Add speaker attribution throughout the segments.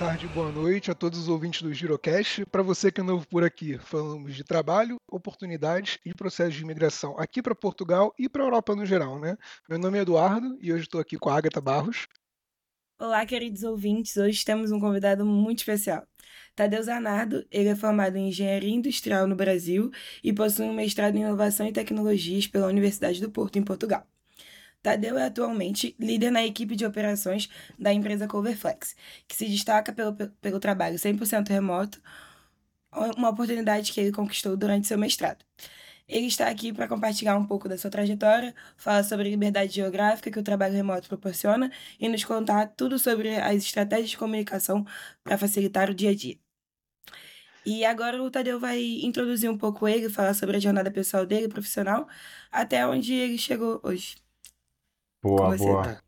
Speaker 1: tarde, boa noite a todos os ouvintes do Girocast. Para você que é novo por aqui, falamos de trabalho, oportunidades e processos de imigração aqui para Portugal e para a Europa no geral, né? Meu nome é Eduardo e hoje estou aqui com a Agatha Barros.
Speaker 2: Olá, queridos ouvintes. Hoje temos um convidado muito especial. Tadeu Zanardo, ele é formado em Engenharia Industrial no Brasil e possui um mestrado em Inovação e Tecnologias pela Universidade do Porto, em Portugal. Tadeu é atualmente líder na equipe de operações da empresa Coverflex, que se destaca pelo, pelo trabalho 100% remoto, uma oportunidade que ele conquistou durante seu mestrado. Ele está aqui para compartilhar um pouco da sua trajetória, falar sobre a liberdade geográfica que o trabalho remoto proporciona e nos contar tudo sobre as estratégias de comunicação para facilitar o dia a dia. E agora o Tadeu vai introduzir um pouco ele, falar sobre a jornada pessoal dele, profissional, até onde ele chegou hoje.
Speaker 3: Boa, boa. Tá?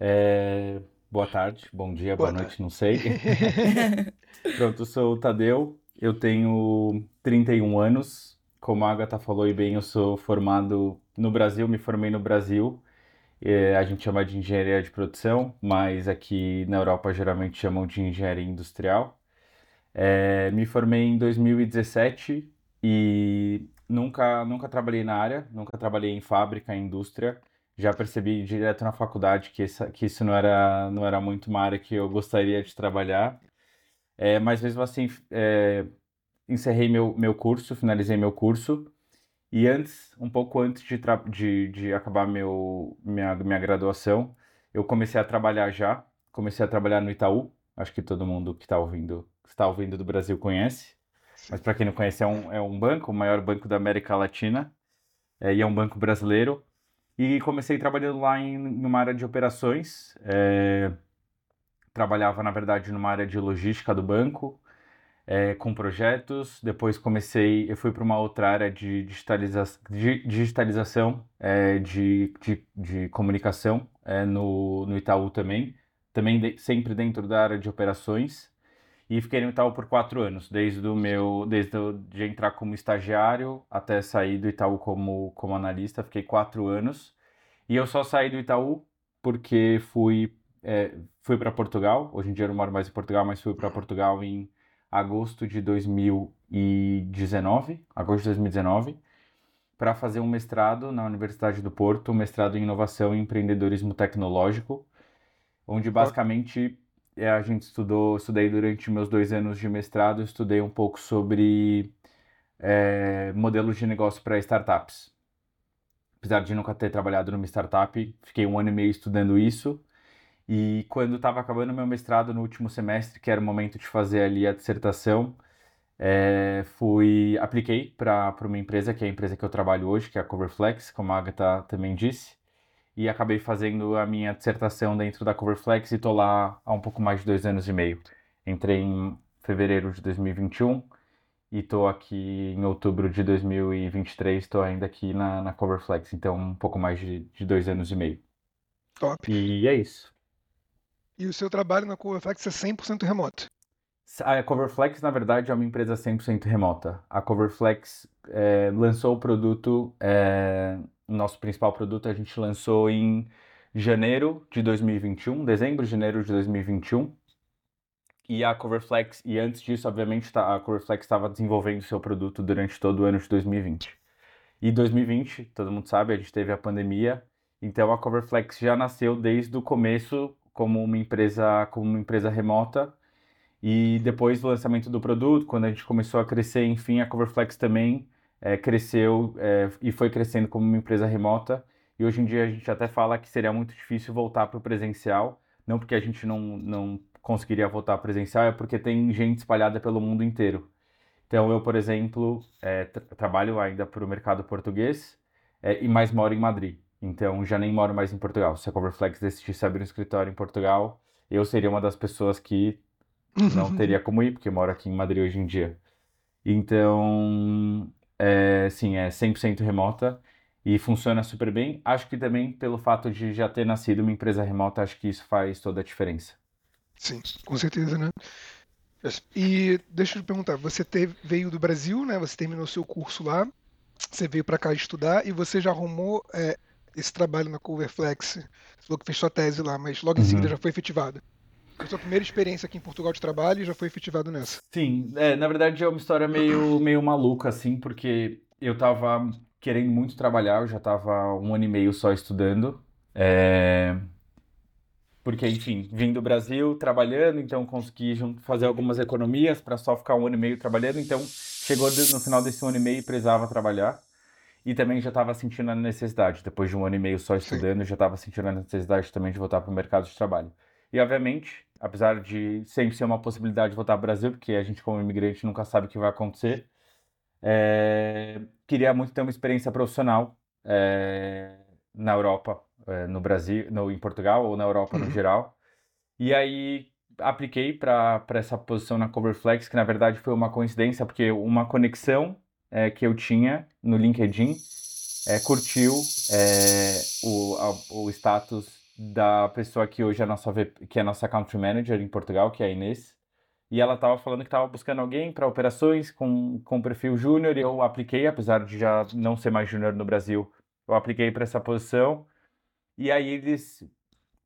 Speaker 3: É, boa tarde, bom dia, boa, boa noite, não sei. Pronto, eu sou o Tadeu, eu tenho 31 anos. Como a Agatha falou e bem, eu sou formado no Brasil, me formei no Brasil. É, a gente chama de engenharia de produção, mas aqui na Europa geralmente chamam de engenharia industrial. É, me formei em 2017 e nunca, nunca trabalhei na área, nunca trabalhei em fábrica, em indústria já percebi direto na faculdade que, que isso não era, não era muito uma área que eu gostaria de trabalhar. É, mas mesmo assim, é, encerrei meu, meu curso, finalizei meu curso. E antes, um pouco antes de, de, de acabar meu, minha, minha graduação, eu comecei a trabalhar já. Comecei a trabalhar no Itaú. Acho que todo mundo que está ouvindo, está ouvindo do Brasil conhece. Mas para quem não conhece, é um, é um banco, o maior banco da América Latina. É, e é um banco brasileiro. E comecei trabalhando lá em uma área de operações. É, trabalhava, na verdade, numa área de logística do banco, é, com projetos. Depois comecei, eu fui para uma outra área de, digitaliza de digitalização é, de, de, de, comunicação no, no Itaú também. Também de, sempre dentro da área de operações. E fiquei no Itaú por quatro anos, desde o meu, desde o, de entrar como estagiário até sair do Itaú como, como analista, fiquei quatro anos. E eu só saí do Itaú porque fui, é, fui para Portugal. Hoje em dia eu não moro mais em Portugal, mas fui para Portugal em agosto de 2019, agosto de 2019, para fazer um mestrado na Universidade do Porto, um mestrado em inovação e empreendedorismo tecnológico, onde basicamente a gente estudou, estudei durante meus dois anos de mestrado, estudei um pouco sobre é, modelos de negócio para startups. Apesar de nunca ter trabalhado numa startup, fiquei um ano e meio estudando isso. E quando estava acabando meu mestrado no último semestre, que era o momento de fazer ali a dissertação, é, fui apliquei para uma empresa que é a empresa que eu trabalho hoje, que é a Coverflex, como a Agatha também disse e acabei fazendo a minha dissertação dentro da Coverflex e estou lá há um pouco mais de dois anos e meio. Entrei em fevereiro de 2021 e estou aqui em outubro de 2023, estou ainda aqui na, na Coverflex, então um pouco mais de, de dois anos e meio.
Speaker 1: Top.
Speaker 3: E é isso.
Speaker 1: E o seu trabalho na Coverflex é 100% remoto?
Speaker 3: A Coverflex, na verdade, é uma empresa 100% remota. A Coverflex é, lançou o produto é, nosso principal produto a gente lançou em janeiro de 2021, dezembro, janeiro de 2021. E a Coverflex, e antes disso, obviamente, tá, a Coverflex estava desenvolvendo seu produto durante todo o ano de 2020. E 2020, todo mundo sabe, a gente teve a pandemia, então a Coverflex já nasceu desde o começo como uma empresa, como uma empresa remota. E depois do lançamento do produto, quando a gente começou a crescer, enfim, a Coverflex também é, cresceu é, e foi crescendo como uma empresa remota. E hoje em dia a gente até fala que seria muito difícil voltar para o presencial, não porque a gente não, não conseguiria voltar presencial, é porque tem gente espalhada pelo mundo inteiro. Então eu, por exemplo, é, tra trabalho ainda para o mercado português é, e mais moro em Madrid. Então já nem moro mais em Portugal. Se a Coverflex decidisse abrir um escritório em Portugal, eu seria uma das pessoas que não teria como ir, porque moro aqui em Madrid hoje em dia. Então, é, sim, é 100% remota e funciona super bem. Acho que também pelo fato de já ter nascido uma empresa remota, acho que isso faz toda a diferença.
Speaker 1: Sim, com certeza, né? E deixa eu te perguntar, você teve, veio do Brasil, né? Você terminou seu curso lá, você veio para cá estudar e você já arrumou é, esse trabalho na Coverflex. Você falou que fez sua tese lá, mas logo em uhum. seguida já foi efetivado. A sua primeira experiência aqui em Portugal de trabalho e já foi efetivado nessa.
Speaker 3: Sim, é, na verdade é uma história meio, meio maluca, assim, porque eu tava querendo muito trabalhar, eu já tava um ano e meio só estudando. É... Porque, enfim, vim do Brasil trabalhando, então consegui fazer algumas economias para só ficar um ano e meio trabalhando. Então, chegou no final desse ano e meio e precisava trabalhar. E também já estava sentindo a necessidade, depois de um ano e meio só estudando, já estava sentindo a necessidade também de voltar para o mercado de trabalho. E, obviamente, apesar de sempre ser uma possibilidade de o Brasil, porque a gente, como imigrante, nunca sabe o que vai acontecer, é... queria muito ter uma experiência profissional é... na Europa, é, no Brasil, no, em Portugal ou na Europa no uhum. geral. E aí apliquei para essa posição na Coverflex, que na verdade foi uma coincidência, porque uma conexão que eu tinha no LinkedIn é, curtiu o, a, o status da pessoa que hoje é nossa que é nossa country manager em Portugal, que é a Inês. E ela estava falando que estava buscando alguém para operações com, com perfil júnior e eu apliquei, apesar de já não ser mais júnior no Brasil, eu apliquei para essa posição. E aí eles,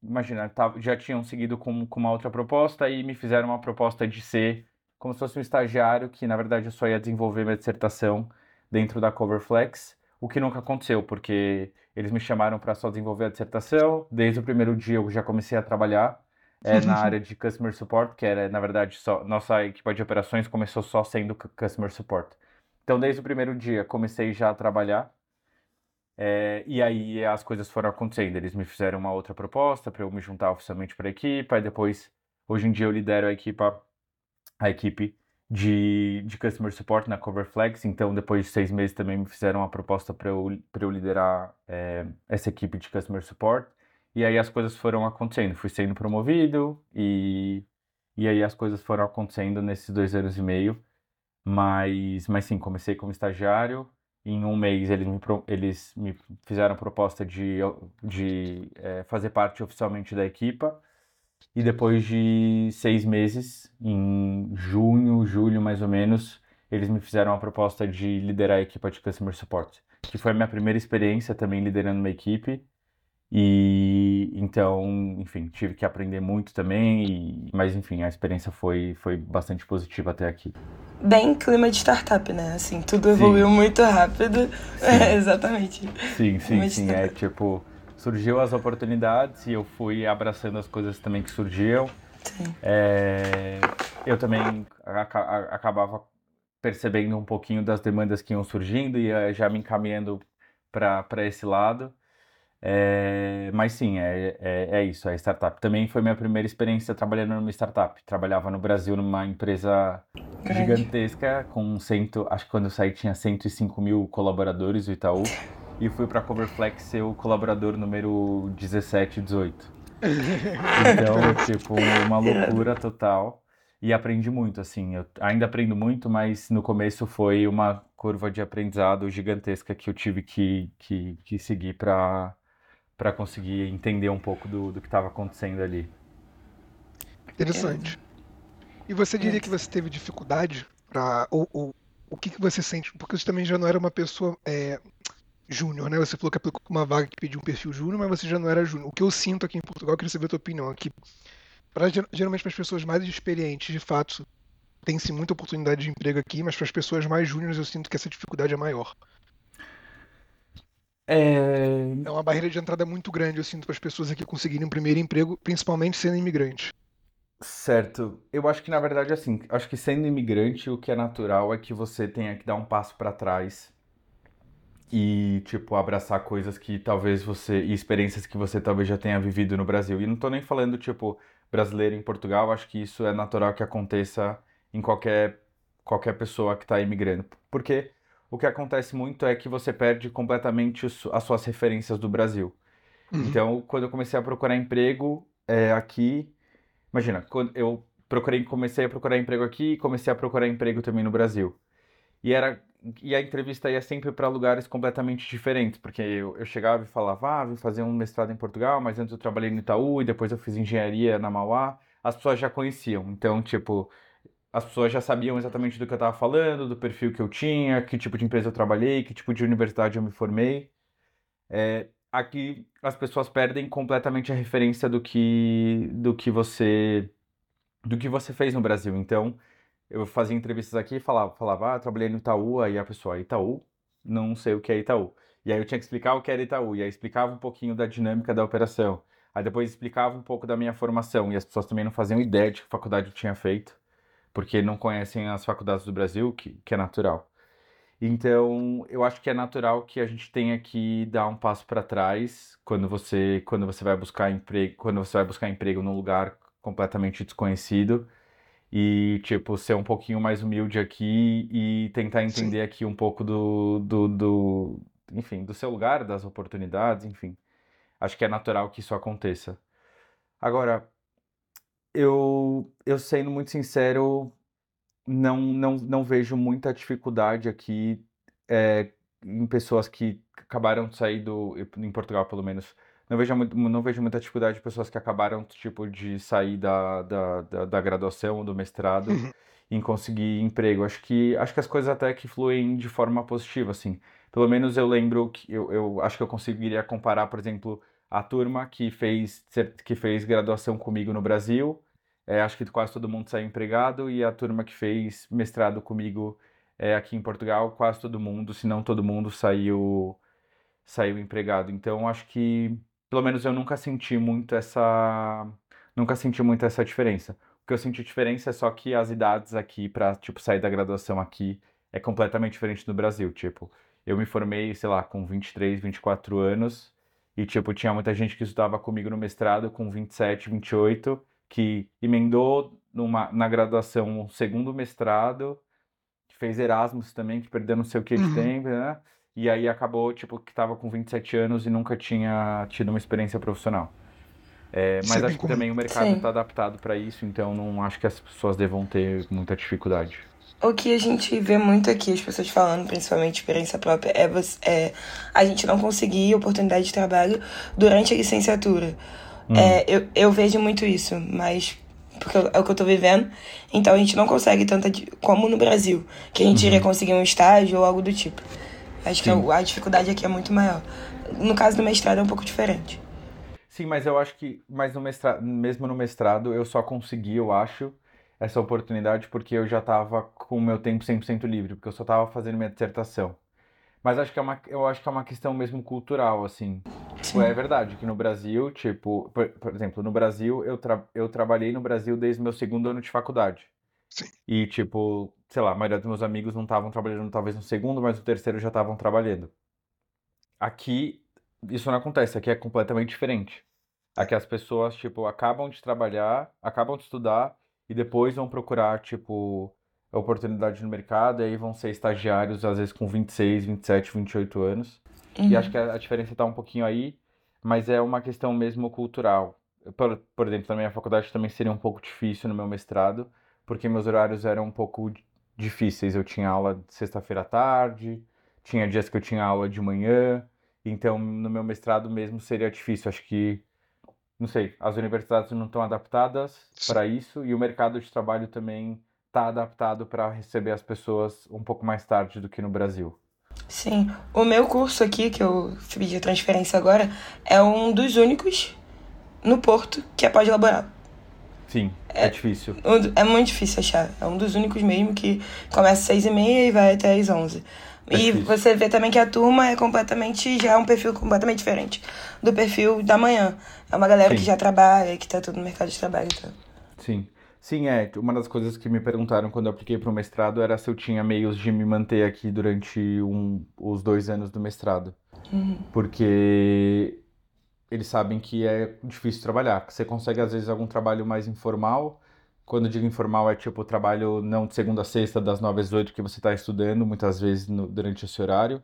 Speaker 3: imagina, já tinham seguido com, com uma outra proposta e me fizeram uma proposta de ser como se fosse um estagiário, que na verdade eu só ia desenvolver minha dissertação dentro da Coverflex, o que nunca aconteceu, porque eles me chamaram para só desenvolver a dissertação. Desde o primeiro dia eu já comecei a trabalhar é, na área de Customer Support, que era, na verdade, só nossa equipe de operações começou só sendo Customer Support. Então, desde o primeiro dia, comecei já a trabalhar é, e aí as coisas foram acontecendo. Eles me fizeram uma outra proposta para eu me juntar oficialmente para a equipe. Aí depois, hoje em dia, eu lidero a equipe, a equipe de, de Customer Support na Coverflex. Então, depois de seis meses, também me fizeram uma proposta para eu, eu liderar é, essa equipe de Customer Support. E aí as coisas foram acontecendo. Fui sendo promovido e, e aí as coisas foram acontecendo nesses dois anos e meio. Mas, mas sim, comecei como estagiário em um mês eles me, eles me fizeram proposta de, de é, fazer parte oficialmente da equipa. E depois de seis meses, em junho, julho mais ou menos, eles me fizeram a proposta de liderar a equipa de Customer Support, que foi a minha primeira experiência também liderando uma equipe. E então, enfim, tive que aprender muito também, e, mas enfim, a experiência foi, foi bastante positiva até aqui.
Speaker 2: Bem clima de startup, né? Assim, tudo evoluiu sim. muito rápido. É, exatamente.
Speaker 3: Sim, sim, sim. É tipo, surgiu as oportunidades e eu fui abraçando as coisas também que surgiam. É, eu também acabava percebendo um pouquinho das demandas que iam surgindo e eh, já me encaminhando para esse lado. É, mas sim, é, é, é, isso, é startup. Também foi minha primeira experiência trabalhando numa startup. Trabalhava no Brasil numa empresa Grande. gigantesca, com cento, acho que quando eu saí tinha 105 mil colaboradores, o Itaú. E fui para Coverflex ser o colaborador número 17, 18. Então, tipo, uma loucura total. E aprendi muito, assim. Eu ainda aprendo muito, mas no começo foi uma curva de aprendizado gigantesca que eu tive que, que, que seguir para para conseguir entender um pouco do, do que estava acontecendo ali.
Speaker 1: Interessante. E você diria que você teve dificuldade para ou, ou, o que, que você sente? Porque você também já não era uma pessoa é, júnior, né? Você falou que aplicou uma vaga que pediu um perfil júnior, mas você já não era júnior. O que eu sinto aqui em Portugal, eu queria saber a tua opinião aqui. Pra, geralmente para as pessoas mais experientes, de fato, tem-se muita oportunidade de emprego aqui, mas para as pessoas mais júniores eu sinto que essa dificuldade é maior. É... é uma barreira de entrada muito grande, eu sinto, para as pessoas aqui conseguirem um primeiro emprego, principalmente sendo imigrante.
Speaker 3: Certo. Eu acho que, na verdade, assim, acho que sendo imigrante, o que é natural é que você tenha que dar um passo para trás e, tipo, abraçar coisas que talvez você. e experiências que você talvez já tenha vivido no Brasil. E não tô nem falando, tipo, brasileiro em Portugal, acho que isso é natural que aconteça em qualquer, qualquer pessoa que está imigrando. Porque o que acontece muito é que você perde completamente as suas referências do Brasil. Uhum. Então, quando eu comecei a procurar emprego é, aqui, imagina, quando eu procurei, comecei a procurar emprego aqui e comecei a procurar emprego também no Brasil. E era e a entrevista ia sempre para lugares completamente diferentes, porque eu, eu chegava e falava, ah, vim fazer um mestrado em Portugal, mas antes eu trabalhei no Itaú e depois eu fiz engenharia na Mauá. As pessoas já conheciam. Então, tipo, as pessoas já sabiam exatamente do que eu estava falando, do perfil que eu tinha, que tipo de empresa eu trabalhei, que tipo de universidade eu me formei. É, aqui as pessoas perdem completamente a referência do que, do que você do que você fez no Brasil. Então, eu fazia entrevistas aqui e falava, falava, ah, trabalhei no Itaú, aí a pessoa, Itaú? Não sei o que é Itaú. E aí eu tinha que explicar o que era Itaú, e aí explicava um pouquinho da dinâmica da operação. Aí depois explicava um pouco da minha formação, e as pessoas também não faziam ideia de que faculdade eu tinha feito, porque não conhecem as faculdades do Brasil, que, que é natural. Então, eu acho que é natural que a gente tenha que dar um passo para trás quando você quando você vai buscar emprego, quando você vai buscar emprego num lugar completamente desconhecido e, tipo, ser um pouquinho mais humilde aqui e tentar entender Sim. aqui um pouco do, do, do, enfim, do seu lugar, das oportunidades, enfim. Acho que é natural que isso aconteça. Agora, eu, eu sendo muito sincero, não, não, não vejo muita dificuldade aqui é, em pessoas que acabaram de sair do, em Portugal pelo menos, não vejo, muito, não vejo muita dificuldade de pessoas que acabaram, tipo, de sair da, da, da, da graduação, do mestrado, uhum. em conseguir emprego. Acho que, acho que as coisas até que fluem de forma positiva, assim. Pelo menos eu lembro que eu, eu acho que eu conseguiria comparar, por exemplo, a turma que fez, que fez graduação comigo no Brasil, é, acho que quase todo mundo saiu empregado, e a turma que fez mestrado comigo é, aqui em Portugal, quase todo mundo, se não todo mundo, saiu, saiu empregado. Então, acho que pelo menos eu nunca senti muito essa nunca senti muito essa diferença. O que eu senti diferença é só que as idades aqui para tipo sair da graduação aqui é completamente diferente do Brasil, tipo, eu me formei, sei lá, com 23, 24 anos e tipo tinha muita gente que estudava comigo no mestrado com 27, 28, que emendou numa, na graduação um segundo mestrado, que fez Erasmus também, que perdeu não sei o que de uhum. tempo, né? E aí acabou, tipo, que tava com 27 anos e nunca tinha tido uma experiência profissional. É, mas acho que também o mercado está adaptado para isso, então não acho que as pessoas devam ter muita dificuldade.
Speaker 2: O que a gente vê muito aqui, as pessoas falando, principalmente experiência própria, é, você, é a gente não conseguir oportunidade de trabalho durante a licenciatura. Hum. É, eu, eu vejo muito isso, mas porque é o que eu tô vivendo. Então a gente não consegue tanta como no Brasil, que a gente uhum. iria conseguir um estágio ou algo do tipo. Acho Sim. que a, a dificuldade aqui é muito maior. No caso do mestrado é um pouco diferente.
Speaker 3: Sim, mas eu acho que mas no mestrado, mesmo no mestrado eu só consegui, eu acho, essa oportunidade porque eu já estava com o meu tempo 100% livre, porque eu só estava fazendo minha dissertação. Mas acho que é uma, eu acho que é uma questão mesmo cultural, assim. Sim. É verdade que no Brasil, tipo, por, por exemplo, no Brasil, eu, tra eu trabalhei no Brasil desde o meu segundo ano de faculdade. Sim. E, tipo, sei lá, a maioria dos meus amigos não estavam trabalhando talvez no segundo, mas no terceiro já estavam trabalhando. Aqui, isso não acontece, aqui é completamente diferente. Aqui as pessoas, tipo, acabam de trabalhar, acabam de estudar e depois vão procurar, tipo, oportunidade no mercado, e aí vão ser estagiários, às vezes com 26, 27, 28 anos. Uhum. E acho que a, diferença está um pouquinho aí, mas é uma questão mesmo cultural. Por, por exemplo, na minha faculdade também seria um pouco difícil no meu mestrado, porque meus horários eram um pouco difíceis. Eu tinha aula sexta-feira à tarde, tinha dias que eu tinha aula de manhã, então no meu mestrado mesmo seria difícil. Acho que, não sei, as universidades não estão adaptadas para isso e o mercado de trabalho também está adaptado para receber as pessoas um pouco mais tarde do que no Brasil.
Speaker 2: Sim, o meu curso aqui, que eu fiz de transferência agora, é um dos únicos no Porto que é pós-laboral.
Speaker 3: Sim, é, é difícil.
Speaker 2: É muito difícil achar. É um dos únicos mesmo que começa às seis e meia e vai até às onze. É e difícil. você vê também que a turma é completamente, já é um perfil completamente diferente do perfil da manhã. É uma galera Sim. que já trabalha, que tá tudo no mercado de trabalho. Então.
Speaker 3: Sim. Sim, é. Uma das coisas que me perguntaram quando eu apliquei para o mestrado era se eu tinha meios de me manter aqui durante um, os dois anos do mestrado. Uhum. Porque eles sabem que é difícil trabalhar. Você consegue, às vezes, algum trabalho mais informal. Quando digo informal, é tipo trabalho não de segunda a sexta, das nove às oito, que você está estudando, muitas vezes no, durante esse horário.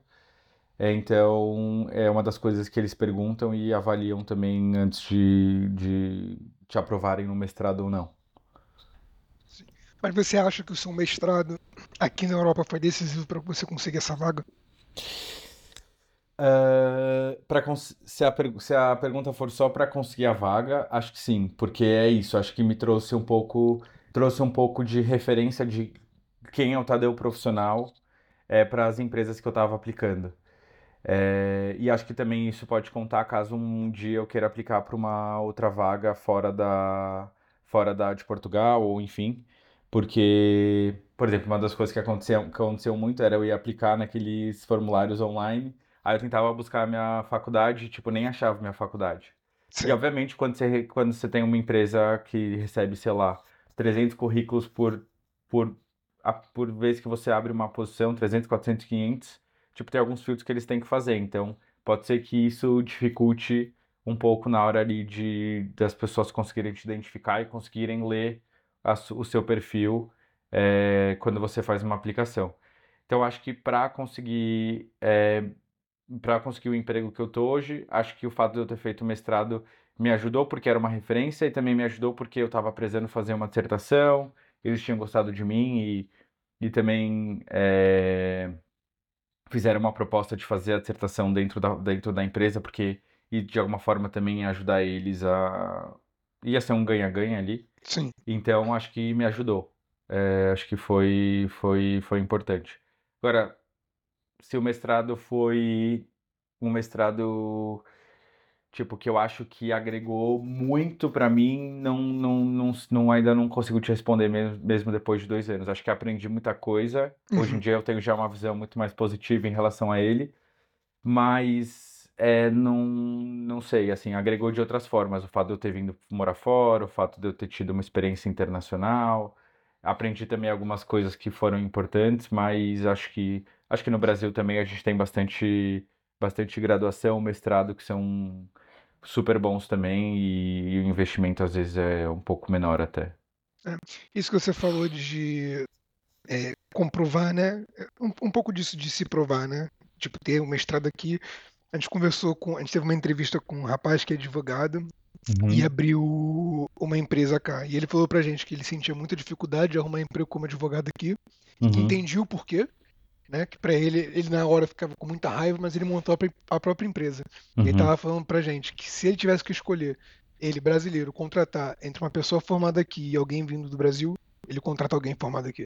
Speaker 3: É, então, é uma das coisas que eles perguntam e avaliam também antes de, de te aprovarem no mestrado ou não.
Speaker 1: Mas você acha que o seu mestrado aqui na Europa foi decisivo para você conseguir essa vaga?
Speaker 3: Uh, pra se, a se a pergunta for só para conseguir a vaga, acho que sim, porque é isso. Acho que me trouxe um pouco, trouxe um pouco de referência de quem é o Tadeu profissional é, para as empresas que eu estava aplicando. É, e acho que também isso pode contar caso um dia eu queira aplicar para uma outra vaga fora da, fora da de Portugal, ou enfim, porque, por exemplo, uma das coisas que aconteceu, que aconteceu muito era eu ir aplicar naqueles formulários online, aí eu tentava buscar a minha faculdade, tipo, nem achava minha faculdade. Sim. E, obviamente, quando você, quando você tem uma empresa que recebe, sei lá, 300 currículos por, por, a, por vez que você abre uma posição, 300, 400, 500, tipo, tem alguns filtros que eles têm que fazer. Então, pode ser que isso dificulte um pouco na hora ali de das pessoas conseguirem te identificar e conseguirem ler a, o seu perfil é, quando você faz uma aplicação. Então, acho que para conseguir é, para conseguir o emprego que eu tô hoje, acho que o fato de eu ter feito mestrado me ajudou porque era uma referência e também me ajudou porque eu estava precisando fazer uma dissertação, eles tinham gostado de mim e, e também é, fizeram uma proposta de fazer a dissertação dentro da, dentro da empresa porque e de alguma forma também ajudar eles a ia ser um ganha-ganha ali.
Speaker 1: Sim.
Speaker 3: Então acho que me ajudou. É, acho que foi foi foi importante. Agora, se o mestrado foi um mestrado tipo que eu acho que agregou muito para mim, não, não, não, não, ainda não consigo te responder mesmo, mesmo depois de dois anos. Acho que aprendi muita coisa. Hoje em uhum. dia eu tenho já uma visão muito mais positiva em relação a ele, mas é, não, não sei, assim, agregou de outras formas. O fato de eu ter vindo morar fora, o fato de eu ter tido uma experiência internacional. Aprendi também algumas coisas que foram importantes, mas acho que acho que no Brasil também a gente tem bastante bastante graduação, mestrado que são super bons também e, e o investimento às vezes é um pouco menor até.
Speaker 1: É, isso que você falou de é, comprovar, né? Um, um, pouco disso de se provar, né? Tipo, ter um mestrado aqui. A gente conversou com. A gente teve uma entrevista com um rapaz que é advogado uhum. e abriu uma empresa cá. E ele falou pra gente que ele sentia muita dificuldade de arrumar emprego como advogado aqui. Uhum. Entendi o porquê né? Que para ele, ele na hora ficava com muita raiva, mas ele montou a, própria empresa. Uhum. E ele uhum. tava falando pra gente que se ele tivesse que escolher, ele brasileiro, contratar entre uma pessoa formada aqui e alguém vindo do Brasil, ele contrata alguém formado aqui.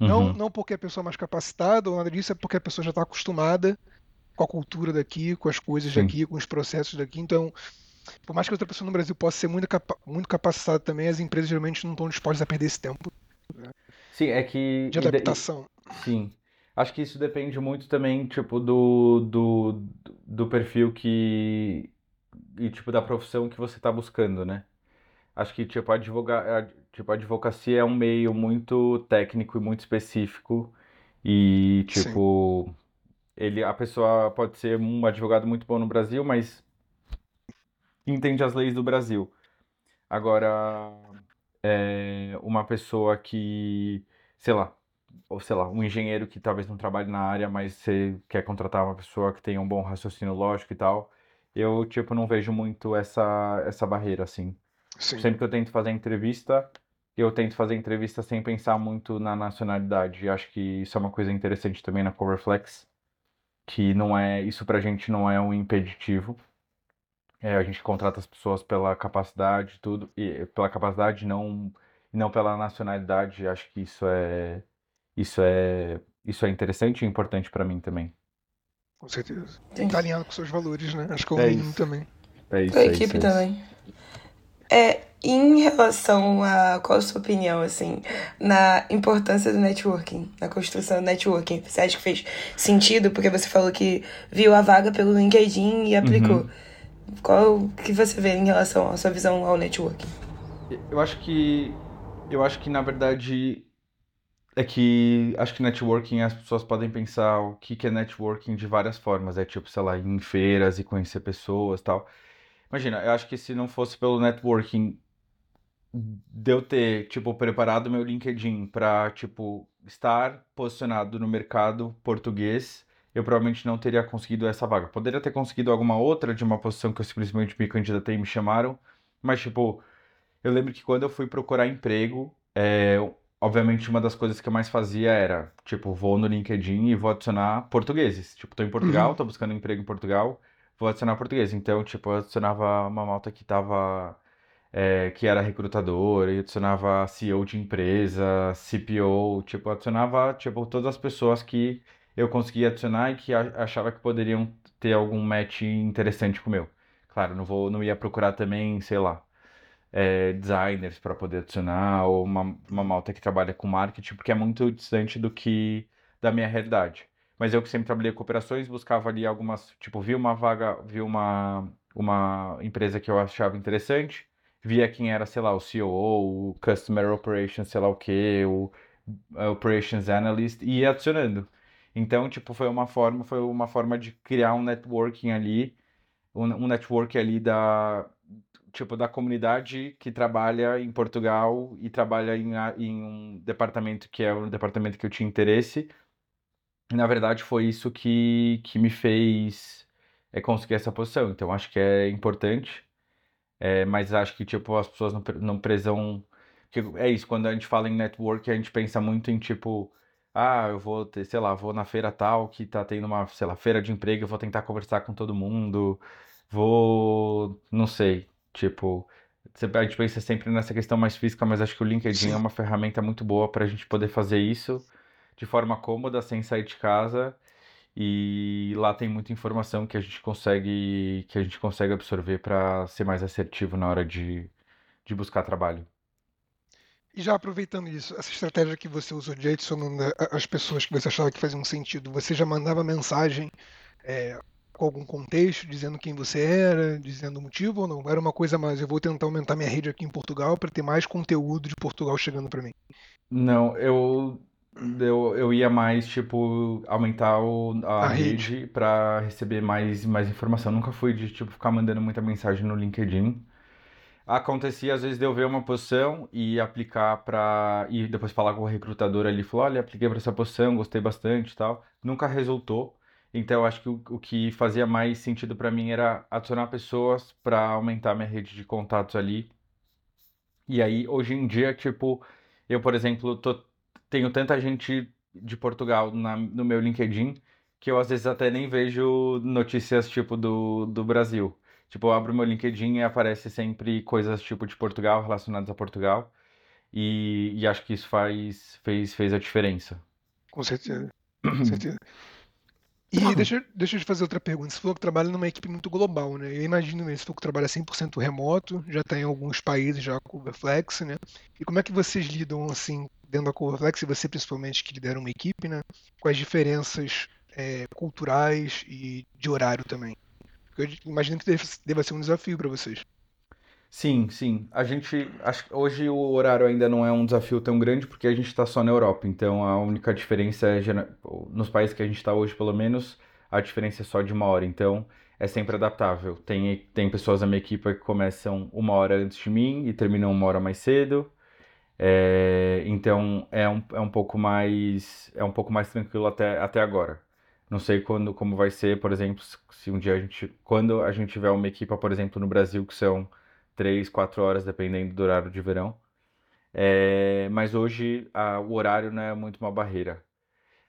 Speaker 1: Uhum. Não, não porque a pessoa é mais capacitada ou nada disso, é porque a pessoa já está acostumada com a cultura daqui, com as coisas Sim. daqui, com os processos daqui. Então, por mais que outra pessoa no Brasil possa ser muito, capa muito capacitada também, as empresas geralmente não estão dispostas a perder esse tempo.
Speaker 3: Né? Sim, é que.
Speaker 1: De adaptação.
Speaker 3: Sim. Acho que isso depende muito também, tipo, do, do, do perfil que. e, tipo, da profissão que você está buscando, né? Acho que, tipo, advoga, tipo, a advocacia é um meio muito técnico e muito específico. E, tipo, Sim. ele, a pessoa pode ser um advogado muito bom no Brasil, mas entende as leis do Brasil. Agora, é, uma pessoa que, sei lá, ou sei lá, um engenheiro que talvez não trabalhe na área, mas você quer contratar uma pessoa que tenha um bom raciocínio lógico e tal, eu, tipo, não vejo muito essa, essa barreira, assim. Sim. Sempre que eu tento fazer entrevista, eu tento fazer entrevista sem pensar muito na nacionalidade. E acho que isso é uma coisa interessante também na Coverflex, que não é, isso pra gente não é um impeditivo. É, a gente contrata as pessoas pela capacidade, tudo, e pela capacidade, não, não pela nacionalidade. Acho que isso é, isso é, isso é interessante e importante para mim também.
Speaker 1: Com certeza. Sim. Tá alinhado com seus valores, né? Acho que é o é mínimo também.
Speaker 2: É isso. A é equipe isso, é também. É, em relação a qual a sua opinião, assim, na importância do networking, na construção do networking, você acha que fez sentido? Porque você falou que viu a vaga pelo LinkedIn e aplicou. Uhum. Qual que você vê em relação à sua visão ao networking?
Speaker 3: Eu acho que eu acho que na verdade é que acho que networking as pessoas podem pensar o que que é networking de várias formas. É tipo, sei lá, ir em feiras e conhecer pessoas tal. Imagina, eu acho que se não fosse pelo networking de eu ter, tipo, preparado meu LinkedIn para, tipo, estar posicionado no mercado português, eu provavelmente não teria conseguido essa vaga. Poderia ter conseguido alguma outra de uma posição que eu simplesmente me candidatei e me chamaram, mas, tipo, eu lembro que quando eu fui procurar emprego, é, obviamente, uma das coisas que eu mais fazia era, tipo, vou no LinkedIn e vou adicionar portugueses. Tipo, tô em Portugal, uhum. tô buscando emprego em Portugal, vou adicionar português. Então, tipo, eu adicionava uma malta que tava, é, que era recrutadora, e adicionava CEO de empresa, CPO, tipo, adicionava, tipo, todas as pessoas que eu conseguia adicionar e que achava que poderiam ter algum match interessante com o meu. Claro, não vou, não ia procurar também, sei lá, é, designers para poder adicionar, ou uma, uma malta que trabalha com marketing, porque é muito distante do que da minha realidade. Mas eu que sempre trabalhei com operações, buscava ali algumas, tipo, vi uma vaga, vi uma, uma empresa que eu achava interessante, via quem era, sei lá, o CEO, o Customer Operations, sei lá o que, o Operations Analyst, e ia adicionando. Então, tipo, foi uma forma, foi uma forma de criar um networking ali, um, um network ali da, tipo, da comunidade que trabalha em Portugal e trabalha em, em um departamento que é o departamento que eu tinha interesse. E, na verdade, foi isso que, que me fez é, conseguir essa posição. Então, acho que é importante, é, mas acho que, tipo, as pessoas não, não precisam... É isso, quando a gente fala em network, a gente pensa muito em, tipo ah, eu vou ter, sei lá, vou na feira tal que tá tendo uma, sei lá, feira de emprego, eu vou tentar conversar com todo mundo, vou, não sei, tipo, a gente pensa sempre nessa questão mais física, mas acho que o LinkedIn é uma ferramenta muito boa para a gente poder fazer isso de forma cômoda, sem sair de casa, e lá tem muita informação que a gente consegue, que a gente consegue absorver para ser mais assertivo na hora de, de buscar trabalho.
Speaker 1: E já aproveitando isso, essa estratégia que você usou de adicionando as pessoas que você achava que faziam sentido, você já mandava mensagem é, com algum contexto, dizendo quem você era, dizendo o motivo ou não? Era uma coisa mais, eu vou tentar aumentar minha rede aqui em Portugal para ter mais conteúdo de Portugal chegando para mim.
Speaker 3: Não, eu, eu, eu ia mais, tipo, aumentar o, a, a rede, rede para receber mais, mais informação. Nunca fui de, tipo, ficar mandando muita mensagem no LinkedIn acontecia às vezes de eu ver uma posição e aplicar para e depois falar com o recrutador ali, falar, olha, apliquei para essa posição, gostei bastante e tal. Nunca resultou. Então, eu acho que o, o que fazia mais sentido para mim era adicionar pessoas para aumentar minha rede de contatos ali. E aí, hoje em dia, tipo, eu, por exemplo, tô, tenho tanta gente de Portugal na, no meu LinkedIn que eu às vezes até nem vejo notícias tipo do, do Brasil. Tipo, eu abro meu LinkedIn e aparece sempre coisas tipo de Portugal, relacionadas a Portugal. E, e acho que isso faz, fez, fez a diferença.
Speaker 1: Com certeza. Com certeza. E deixa, deixa eu te fazer outra pergunta. Você falou que trabalha numa equipe muito global, né? Eu imagino mesmo, você falou que trabalha 100% remoto, já está em alguns países já com o Coverflex, né? E como é que vocês lidam, assim, dentro da Coverflex, e você principalmente que lidera uma equipe, né? As diferenças é, culturais e de horário também? Eu imagino que deva ser um desafio para vocês.
Speaker 3: Sim, sim. A gente. Acho, hoje o horário ainda não é um desafio tão grande porque a gente está só na Europa. Então a única diferença é. Nos países que a gente está hoje, pelo menos, a diferença é só de uma hora. Então é sempre adaptável. Tem, tem pessoas na minha equipe que começam uma hora antes de mim e terminam uma hora mais cedo. É, então é um, é um pouco mais. É um pouco mais tranquilo até, até agora. Não sei quando, como vai ser, por exemplo, se um dia a gente, quando a gente tiver uma equipa, por exemplo, no Brasil, que são três, quatro horas, dependendo do horário de verão. É, mas hoje a, o horário não é muito uma barreira.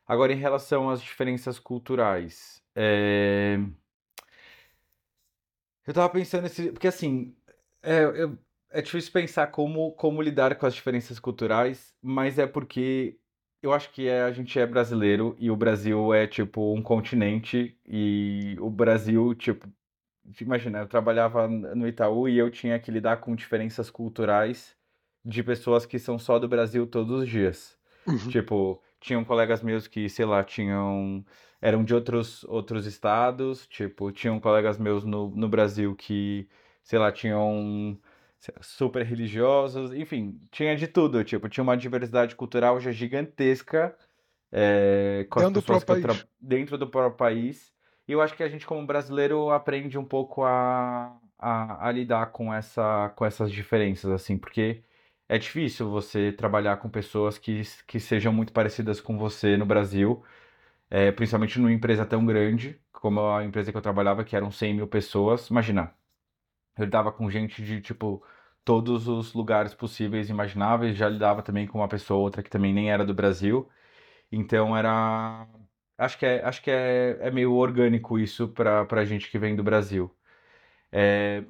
Speaker 3: Agora, em relação às diferenças culturais, é... eu tava pensando nesse, porque assim, é, eu, é difícil pensar como, como lidar com as diferenças culturais, mas é porque eu acho que é, a gente é brasileiro e o Brasil é tipo um continente e o Brasil, tipo, imagina, eu trabalhava no Itaú e eu tinha que lidar com diferenças culturais de pessoas que são só do Brasil todos os dias. Uhum. Tipo, tinham colegas meus que, sei lá, tinham eram de outros outros estados, tipo, tinham colegas meus no, no Brasil que, sei lá, tinham super religiosos, enfim, tinha de tudo, tipo, tinha uma diversidade cultural já gigantesca é, com dentro, as pessoas do tra... dentro do próprio país. E eu acho que a gente, como brasileiro, aprende um pouco a, a, a, lidar com, essa, com essas diferenças, assim, porque é difícil você trabalhar com pessoas que, que sejam muito parecidas com você no Brasil, é, principalmente numa empresa tão grande como a empresa que eu trabalhava, que eram 100 mil pessoas. Imagina, eu lidava com gente de, tipo, todos os lugares possíveis e imagináveis. Já lidava também com uma pessoa ou outra que também nem era do Brasil. Então era. Acho que é, acho que é, é meio orgânico isso para a gente que vem do Brasil. É,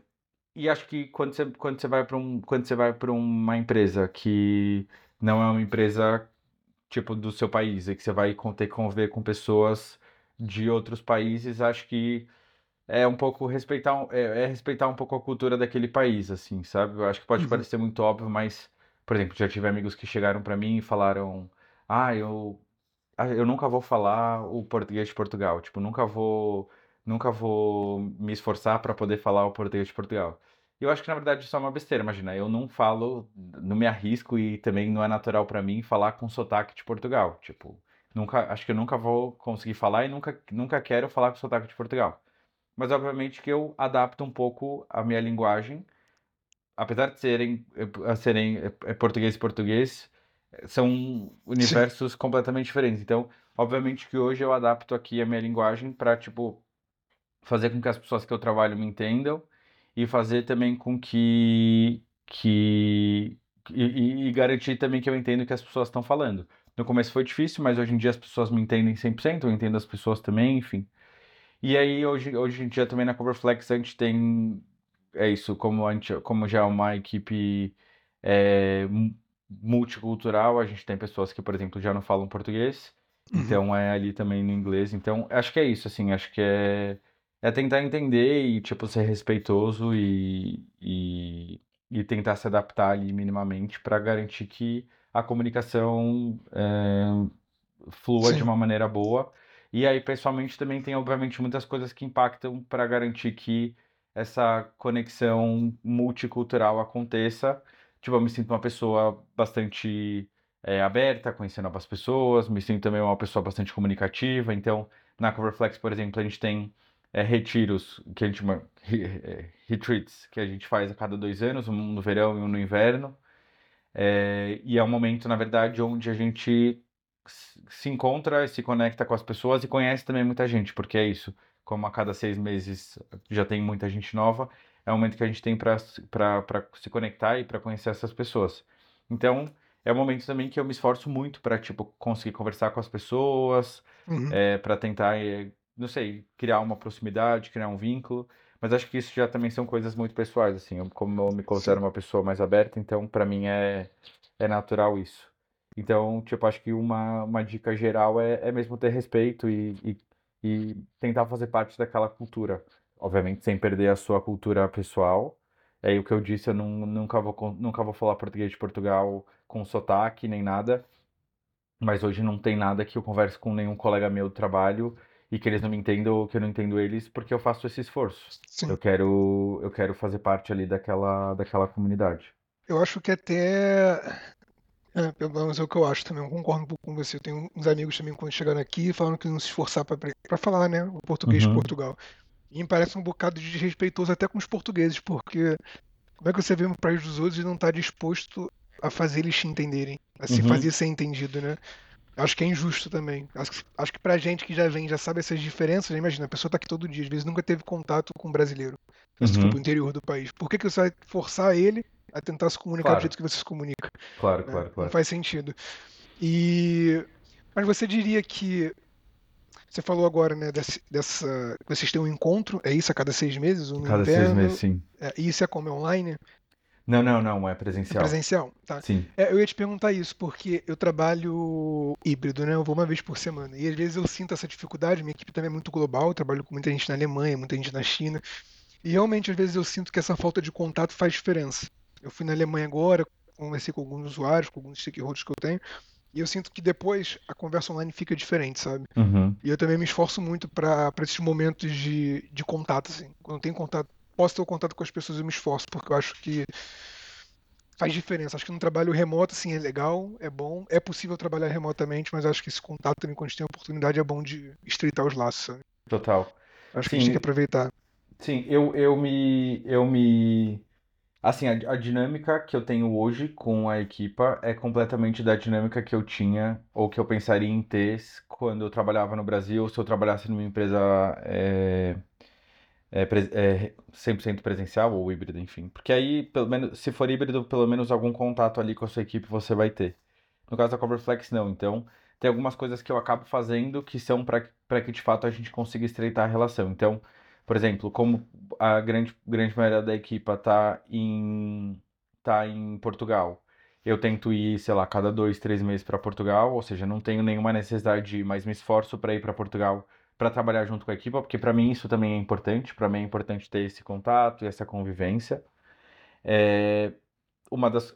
Speaker 3: e acho que quando você, quando você vai para um, quando você vai para uma empresa que não é uma empresa tipo do seu país, e que você vai ter que conviver com pessoas de outros países, acho que é um pouco respeitar, é, é, respeitar um pouco a cultura daquele país, assim, sabe? Eu acho que pode uhum. parecer muito óbvio, mas, por exemplo, já tive amigos que chegaram para mim e falaram: Ah, eu, ah, eu nunca vou falar o português de Portugal, tipo, nunca vou, nunca vou me esforçar para poder falar o português de Portugal. Eu acho que na verdade isso é uma besteira, imagina, eu não falo, não me arrisco e também não é natural para mim falar com sotaque de Portugal, tipo, nunca, acho que eu nunca vou conseguir falar e nunca, nunca quero falar com sotaque de Portugal mas obviamente que eu adapto um pouco a minha linguagem, apesar de serem, eh, serem eh, eh, português e português, são universos Sim. completamente diferentes. Então, obviamente que hoje eu adapto aqui a minha linguagem para, tipo, fazer com que as pessoas que eu trabalho me entendam e fazer também com que que e, e garantir também que eu entendo o que as pessoas estão falando. No começo foi difícil, mas hoje em dia as pessoas me entendem 100%, eu entendo as pessoas também, enfim. E aí, hoje, hoje em dia, também na Coverflex, a gente tem. É isso, como, a gente, como já é uma equipe é, multicultural, a gente tem pessoas que, por exemplo, já não falam português, uhum. então é ali também no inglês. Então, acho que é isso, assim, acho que é, é tentar entender e, tipo, ser respeitoso e, e, e tentar se adaptar ali minimamente para garantir que a comunicação é, flua Sim. de uma maneira boa e aí, pessoalmente, também tem, obviamente, muitas coisas que impactam para garantir que essa conexão multicultural aconteça. Tipo, eu me sinto uma pessoa bastante é, aberta, conhecendo novas pessoas, me sinto também uma pessoa bastante comunicativa. Então, na Coverflex, por exemplo, a gente tem é, retiros, que a gente chama é, retreats, que a gente faz a cada dois anos, um no verão e um no inverno. É, e é um momento, na verdade, onde a gente se encontra, se conecta com as pessoas e conhece também muita gente, porque é isso. Como a cada seis meses já tem muita gente nova, é o momento que a gente tem para se conectar e para conhecer essas pessoas. Então, é um momento também que eu me esforço muito para tipo conseguir conversar com as pessoas, uhum. é, para tentar, é, não sei, criar uma proximidade, criar um vínculo. Mas acho que isso já também são coisas muito pessoais, assim. Eu, como eu me considero Sim. uma pessoa mais aberta, então para mim é, é natural isso. Então, tipo, acho que uma, uma dica geral é, é mesmo ter respeito e, e, e tentar fazer parte daquela cultura. Obviamente, sem perder a sua cultura pessoal. É o que eu disse, eu não, nunca, vou, nunca vou falar português de Portugal com sotaque nem nada. Mas hoje não tem nada que eu converse com nenhum colega meu do trabalho e que eles não me entendam que eu não entendo eles porque eu faço esse esforço. Sim. Eu quero eu quero fazer parte ali daquela daquela comunidade.
Speaker 1: Eu acho que até é, pelo menos é o que eu acho também. Eu concordo um pouco com você. Eu tenho uns amigos também quando chegaram aqui falando que não se esforçar para falar, né, o português uhum. de Portugal. E me parece um bocado de desrespeitoso até com os portugueses, porque como é que você vê no país dos outros e não está disposto a fazer eles te entenderem, a se uhum. fazer ser entendido, né? Acho que é injusto também. Acho que, acho que pra gente que já vem, já sabe essas diferenças, imagina, a pessoa tá aqui todo dia, às vezes nunca teve contato com um brasileiro, uhum. se for pro interior do país. Por que, que você vai forçar ele a tentar se comunicar claro. do jeito que você se comunica.
Speaker 3: Claro, né? claro, claro.
Speaker 1: Não faz sentido. E mas você diria que você falou agora, né, desse, dessa vocês têm um encontro, é isso a cada seis meses, um
Speaker 3: cada inverno, seis meses, sim.
Speaker 1: É, e isso é como é online?
Speaker 3: Não, não, não, é presencial. É
Speaker 1: presencial, tá.
Speaker 3: Sim.
Speaker 1: É, eu ia te perguntar isso, porque eu trabalho híbrido, né? Eu vou uma vez por semana. E às vezes eu sinto essa dificuldade, minha equipe também é muito global, eu trabalho com muita gente na Alemanha, muita gente na China. E realmente, às vezes, eu sinto que essa falta de contato faz diferença. Eu fui na Alemanha agora, conversei com alguns usuários, com alguns stakeholders que eu tenho, e eu sinto que depois a conversa online fica diferente, sabe?
Speaker 3: Uhum.
Speaker 1: E eu também me esforço muito para esses momentos de, de contato, assim. Quando eu tenho contato, posso ter o contato com as pessoas, eu me esforço, porque eu acho que faz diferença. Acho que no trabalho remoto, assim, é legal, é bom. É possível trabalhar remotamente, mas acho que esse contato também, quando a gente tem a oportunidade, é bom de estreitar os laços, sabe?
Speaker 3: Total.
Speaker 1: Acho Sim. que a gente tem que aproveitar.
Speaker 3: Sim, eu, eu me. Eu me Assim, a, a dinâmica que eu tenho hoje com a equipa é completamente da dinâmica que eu tinha ou que eu pensaria em ter quando eu trabalhava no Brasil, ou se eu trabalhasse numa empresa é, é, é 100% presencial ou híbrida, enfim. Porque aí, pelo menos, se for híbrido, pelo menos algum contato ali com a sua equipe você vai ter. No caso da Coverflex, não. Então, tem algumas coisas que eu acabo fazendo que são para que de fato a gente consiga estreitar a relação. Então, por exemplo, como a grande, grande maioria da equipa tá em, tá em Portugal, eu tento ir, sei lá, cada dois, três meses para Portugal, ou seja, não tenho nenhuma necessidade de ir, mas me esforço para ir para Portugal para trabalhar junto com a equipe, porque para mim isso também é importante, para mim é importante ter esse contato e essa convivência. É, uma das,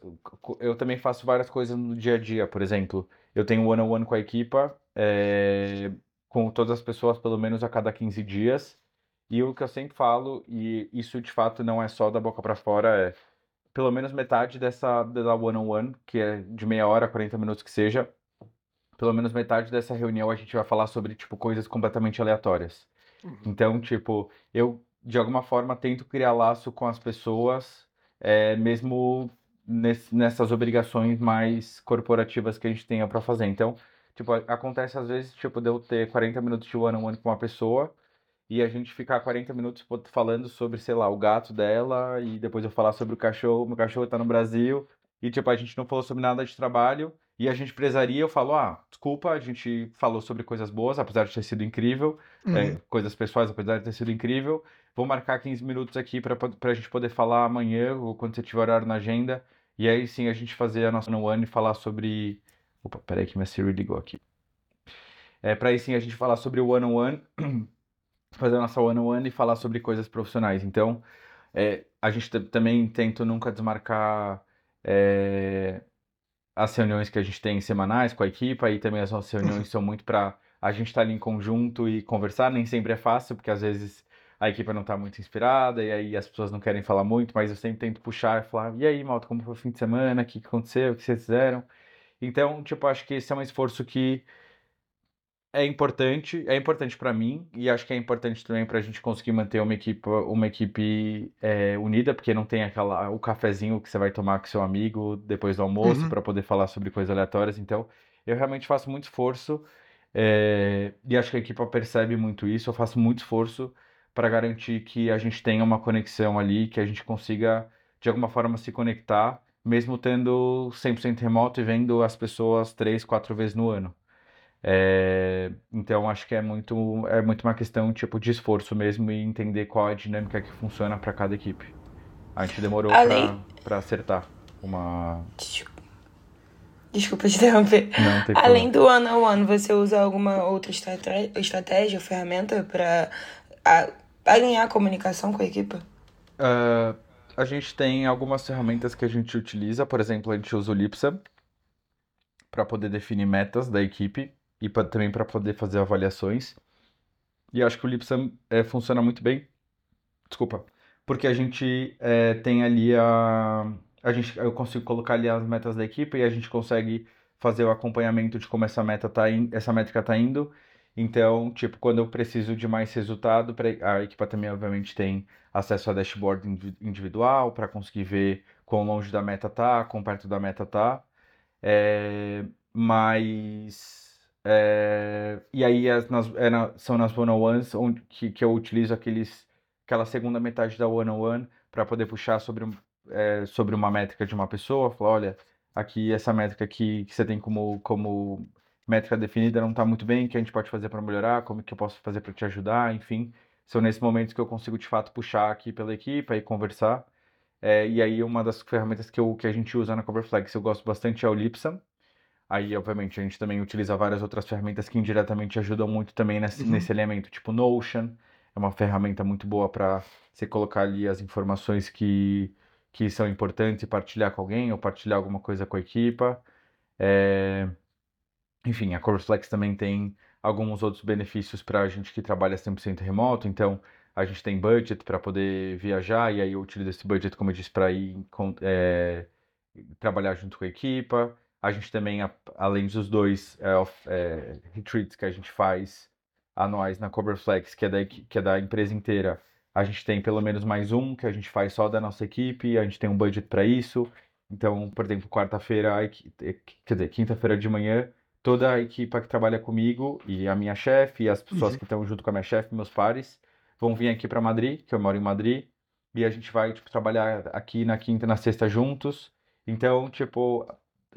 Speaker 3: eu também faço várias coisas no dia a dia, por exemplo, eu tenho one on one com a equipa, é, com todas as pessoas pelo menos a cada 15 dias. E o que eu sempre falo, e isso de fato não é só da boca para fora, é pelo menos metade dessa da one on one, que é de meia hora, 40 minutos que seja, pelo menos metade dessa reunião a gente vai falar sobre tipo coisas completamente aleatórias. Uhum. Então, tipo, eu de alguma forma tento criar laço com as pessoas, é, mesmo nesse, nessas obrigações mais corporativas que a gente tenha para fazer. Então, tipo, acontece às vezes, tipo, de eu ter 40 minutos de one on one com uma pessoa e a gente ficar 40 minutos falando sobre, sei lá, o gato dela, e depois eu falar sobre o cachorro, meu cachorro tá no Brasil, e tipo, a gente não falou sobre nada de trabalho, e a gente prezaria, eu falo, ah, desculpa, a gente falou sobre coisas boas, apesar de ter sido incrível, é, uhum. é, coisas pessoais, apesar de ter sido incrível, vou marcar 15 minutos aqui para a gente poder falar amanhã, ou quando você tiver horário na agenda, e aí sim a gente fazer a nossa no one e falar sobre... Opa, peraí que minha Siri ligou aqui. É, para aí sim a gente falar sobre o one-on-one, fazer a nossa one-on-one e falar sobre coisas profissionais. Então, é, a gente também tenta nunca desmarcar é, as reuniões que a gente tem semanais com a equipa e também as nossas reuniões são muito para a gente estar tá ali em conjunto e conversar. Nem sempre é fácil, porque às vezes a equipa não está muito inspirada e aí as pessoas não querem falar muito, mas eu sempre tento puxar e falar: e aí, malta, como foi o fim de semana? O que aconteceu? O que vocês fizeram? Então, tipo, acho que esse é um esforço que é importante, é importante para mim e acho que é importante também para a gente conseguir manter uma equipe, uma equipe é, unida, porque não tem aquela o cafezinho que você vai tomar com seu amigo depois do almoço uhum. para poder falar sobre coisas aleatórias. Então, eu realmente faço muito esforço é, e acho que a equipe percebe muito isso. Eu faço muito esforço para garantir que a gente tenha uma conexão ali, que a gente consiga de alguma forma se conectar, mesmo tendo 100% remoto e vendo as pessoas três, quatro vezes no ano. É, então acho que é muito é muito uma questão tipo de esforço mesmo e entender qual é a dinâmica que funciona para cada equipe. A gente demorou Além... para acertar uma
Speaker 2: Desculpa te interromper. Não, Além do one on one, você usa alguma outra estratégia, ferramenta para alinhar a comunicação com a equipe?
Speaker 3: Uh, a gente tem algumas ferramentas que a gente utiliza, por exemplo, a gente usa o Lipsa para poder definir metas da equipe e pra, também para poder fazer avaliações. E acho que o Lipsam é, funciona muito bem. Desculpa. Porque a gente é, tem ali a, a gente, eu consigo colocar ali as metas da equipe e a gente consegue fazer o acompanhamento de como essa meta tá in, essa métrica está indo. Então, tipo, quando eu preciso de mais resultado, a equipe também obviamente tem acesso a dashboard individual para conseguir ver quão longe da meta tá, quão perto da meta tá. É, mas é, e aí as, nas, é na, são nas one-on-ones onde, que, que eu utilizo aqueles, aquela segunda metade da one-on-one para poder puxar sobre, é, sobre uma métrica de uma pessoa, falar, olha, aqui essa métrica aqui que você tem como, como métrica definida não está muito bem, o que a gente pode fazer para melhorar, como que eu posso fazer para te ajudar, enfim. São nesses momentos que eu consigo de fato puxar aqui pela equipe e conversar. É, e aí uma das ferramentas que, eu, que a gente usa na Coverflex eu gosto bastante é o Lipsam, Aí, obviamente, a gente também utiliza várias outras ferramentas que indiretamente ajudam muito também nesse, uhum. nesse elemento, tipo Notion, é uma ferramenta muito boa para você colocar ali as informações que, que são importantes e partilhar com alguém ou partilhar alguma coisa com a equipa. É... Enfim, a CourseFlex também tem alguns outros benefícios para a gente que trabalha 100% remoto, então a gente tem budget para poder viajar e aí eu utilizo esse budget, como eu disse, para ir é, trabalhar junto com a equipa. A gente também, além dos dois é, é, retreats que a gente faz anuais na Coverflex, que é, da, que é da empresa inteira, a gente tem pelo menos mais um que a gente faz só da nossa equipe, a gente tem um budget para isso. Então, por exemplo, quarta-feira, quer dizer, quinta-feira de manhã, toda a equipe que trabalha comigo e a minha chefe e as pessoas uhum. que estão junto com a minha chefe, meus pares, vão vir aqui para Madrid, que eu moro em Madrid, e a gente vai tipo, trabalhar aqui na quinta e na sexta juntos. Então, tipo,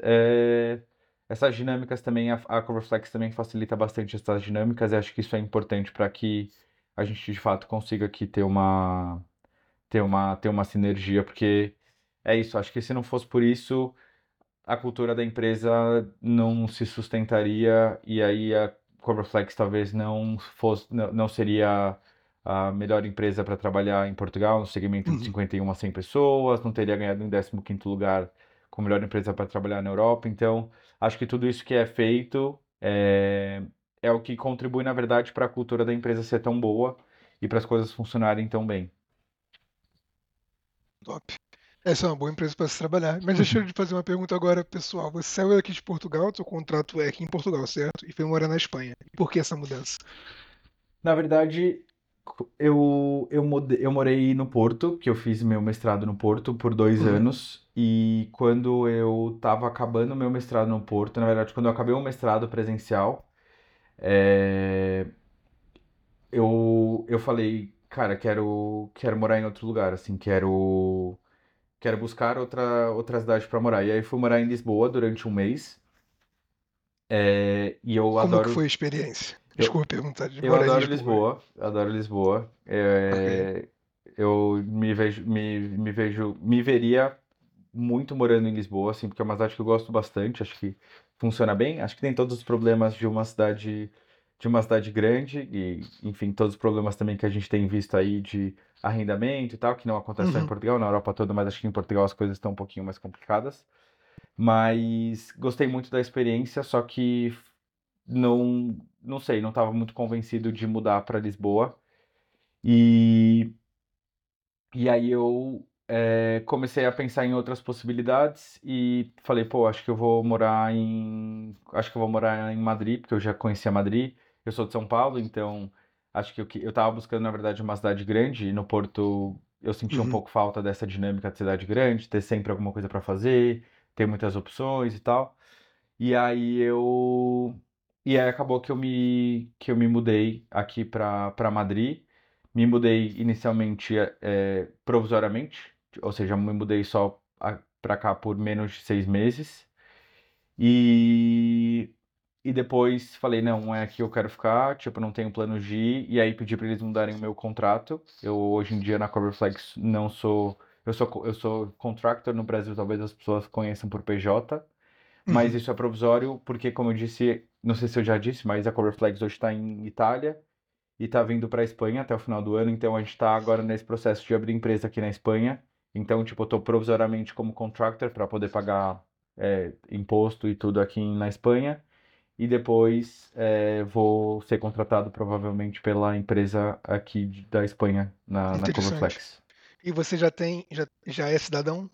Speaker 3: é, essas dinâmicas também, a, a Coverflex também facilita bastante essas dinâmicas e acho que isso é importante para que a gente de fato consiga aqui ter uma, ter uma, ter uma sinergia, porque é isso, acho que se não fosse por isso, a cultura da empresa não se sustentaria e aí a, Coverflex talvez não fosse, não, não seria a melhor empresa para trabalhar em Portugal, no segmento de 51 uhum. a 100 pessoas, não teria ganhado em 15º lugar como melhor empresa para trabalhar na Europa. Então, acho que tudo isso que é feito é, é o que contribui, na verdade, para a cultura da empresa ser tão boa e para as coisas funcionarem tão bem.
Speaker 1: Top. Essa é uma boa empresa para se trabalhar. Mas deixa eu te fazer uma pergunta agora, pessoal. Você saiu aqui de Portugal, seu contrato é aqui em Portugal, certo? E foi morar na Espanha. Por que essa mudança?
Speaker 3: Na verdade, eu, eu, eu morei no Porto, que eu fiz meu mestrado no Porto por dois uhum. anos. E quando eu estava acabando meu mestrado no Porto, na verdade, quando eu acabei o mestrado presencial, é, eu, eu falei, cara, quero, quero morar em outro lugar, assim, quero, quero buscar outra, outra cidade para morar. E aí fui morar em Lisboa durante um mês. É, e eu
Speaker 1: Como
Speaker 3: adoro.
Speaker 1: que foi a experiência? Desculpa perguntar de
Speaker 3: Eu adoro Lisboa, adoro Lisboa. É, Eu me vejo, me, me vejo, me veria muito morando em Lisboa, assim, porque é uma cidade que eu gosto bastante, acho que funciona bem. Acho que tem todos os problemas de uma cidade de uma cidade grande e, enfim, todos os problemas também que a gente tem visto aí de arrendamento e tal, que não acontece só em uhum. Portugal, na Europa toda, mas acho que em Portugal as coisas estão um pouquinho mais complicadas. Mas gostei muito da experiência, só que não, não sei, não estava muito convencido de mudar para Lisboa. E, e aí eu é, comecei a pensar em outras possibilidades e falei, pô, acho que eu vou morar em, acho que eu vou morar em Madrid, porque eu já conhecia Madrid. Eu sou de São Paulo, então acho que eu, eu tava buscando, na verdade, uma cidade grande e no Porto eu senti um uhum. pouco falta dessa dinâmica de cidade grande, ter sempre alguma coisa para fazer, ter muitas opções e tal. E aí eu e aí acabou que eu me, que eu me mudei aqui para Madrid. Me mudei inicialmente é, provisoriamente, ou seja, me mudei só para cá por menos de seis meses. E, e depois falei, não, é aqui que eu quero ficar, tipo, não tenho plano de ir. E aí pedi para eles mudarem o meu contrato. Eu hoje em dia na Coverflex não sou. Eu sou, eu sou contractor no Brasil, talvez as pessoas conheçam por PJ. Mas uhum. isso é provisório, porque, como eu disse, não sei se eu já disse, mas a Coverflex hoje está em Itália e está vindo para a Espanha até o final do ano. Então a gente está agora nesse processo de abrir empresa aqui na Espanha. Então, tipo, eu estou provisoriamente como contractor para poder pagar é, imposto e tudo aqui na Espanha. E depois é, vou ser contratado provavelmente pela empresa aqui da Espanha, na, na Coverflex.
Speaker 1: E você já tem, já, já é cidadão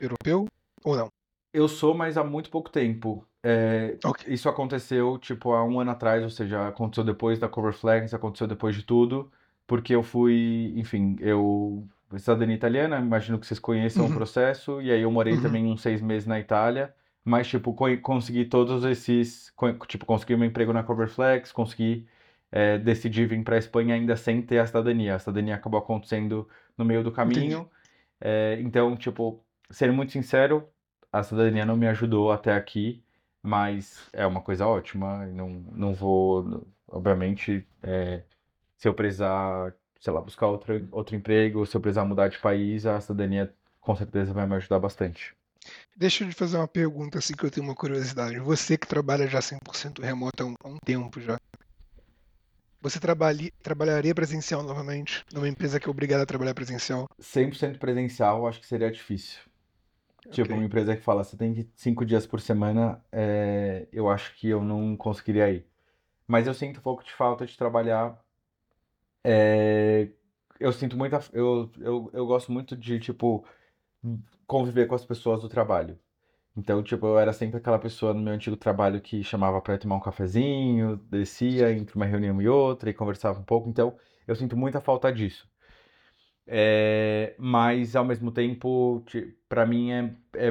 Speaker 1: europeu ou não?
Speaker 3: Eu sou, mas há muito pouco tempo. É, okay. Isso aconteceu, tipo, há um ano atrás, ou seja, aconteceu depois da Coverflex, aconteceu depois de tudo, porque eu fui, enfim, eu... Cidadania italiana, imagino que vocês conheçam uhum. o processo, e aí eu morei uhum. também uns seis meses na Itália, mas, tipo, consegui todos esses... Tipo, consegui um emprego na Coverflex, consegui é, decidir vir para a Espanha ainda sem ter a cidadania. A cidadania acabou acontecendo no meio do caminho. É, então, tipo, ser muito sincero, a cidadania não me ajudou até aqui, mas é uma coisa ótima. Não, não vou, obviamente, é, se eu precisar, sei lá, buscar outro, outro emprego, se eu precisar mudar de país, a cidadania com certeza vai me ajudar bastante.
Speaker 1: Deixa eu te fazer uma pergunta, assim, que eu tenho uma curiosidade. Você que trabalha já 100% remoto há um, há um tempo já, você trabalha, trabalharia presencial novamente numa empresa que é obrigada a trabalhar presencial?
Speaker 3: 100% presencial, acho que seria difícil. Tipo, okay. uma empresa que fala, você tem cinco dias por semana, é, eu acho que eu não conseguiria ir. Mas eu sinto um pouco de falta de trabalhar. É, eu sinto muita. Eu, eu, eu gosto muito de, tipo, conviver com as pessoas do trabalho. Então, tipo, eu era sempre aquela pessoa no meu antigo trabalho que chamava para tomar um cafezinho, descia entre uma reunião e outra e conversava um pouco. Então, eu sinto muita falta disso. É, mas ao mesmo tempo, para mim é, é,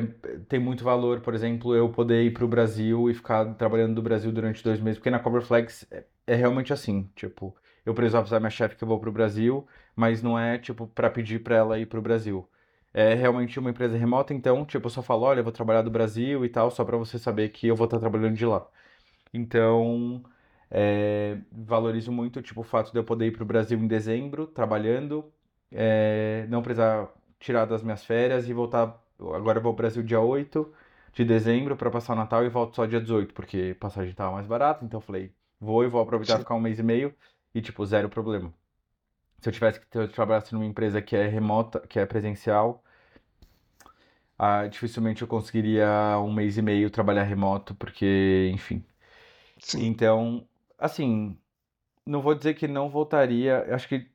Speaker 3: tem muito valor, por exemplo, eu poder ir para o Brasil e ficar trabalhando do Brasil durante dois meses, porque na Coverflex é, é realmente assim, tipo, eu preciso avisar minha chefe que eu vou para o Brasil, mas não é tipo para pedir para ela ir para o Brasil. É realmente uma empresa remota, então, tipo, eu só falo, olha, eu vou trabalhar do Brasil e tal, só para você saber que eu vou estar trabalhando de lá. Então, é, valorizo muito, tipo, o fato de eu poder ir para o Brasil em dezembro, trabalhando, é, não precisar tirar das minhas férias e voltar. Agora eu vou ao Brasil dia 8 de dezembro para passar o Natal e volto só dia 18, porque passagem estava mais barata, então eu falei, vou e vou aproveitar ficar um mês e meio e, tipo, zero problema. Se eu tivesse que eu trabalhasse numa empresa que é remota, que é presencial, ah, dificilmente eu conseguiria um mês e meio trabalhar remoto, porque, enfim. Sim. Então, assim, não vou dizer que não voltaria, acho que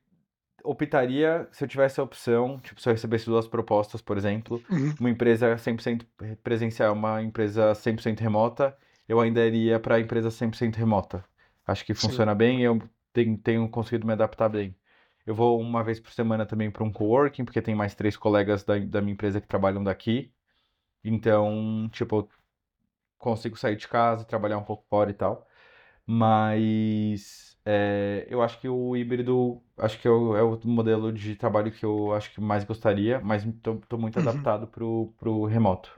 Speaker 3: optaria se eu tivesse a opção, tipo, se eu recebesse duas propostas, por exemplo, uhum. uma empresa 100% presencial, uma empresa 100% remota, eu ainda iria para a empresa 100% remota. Acho que funciona Sim. bem e eu tenho, tenho conseguido me adaptar bem. Eu vou uma vez por semana também para um coworking, porque tem mais três colegas da, da minha empresa que trabalham daqui. Então, tipo, eu consigo sair de casa, trabalhar um pouco fora e tal. Mas é, eu acho que o híbrido, acho que é o, é o, modelo de trabalho que eu acho que mais gostaria, mas estou muito uhum. adaptado pro, pro remoto.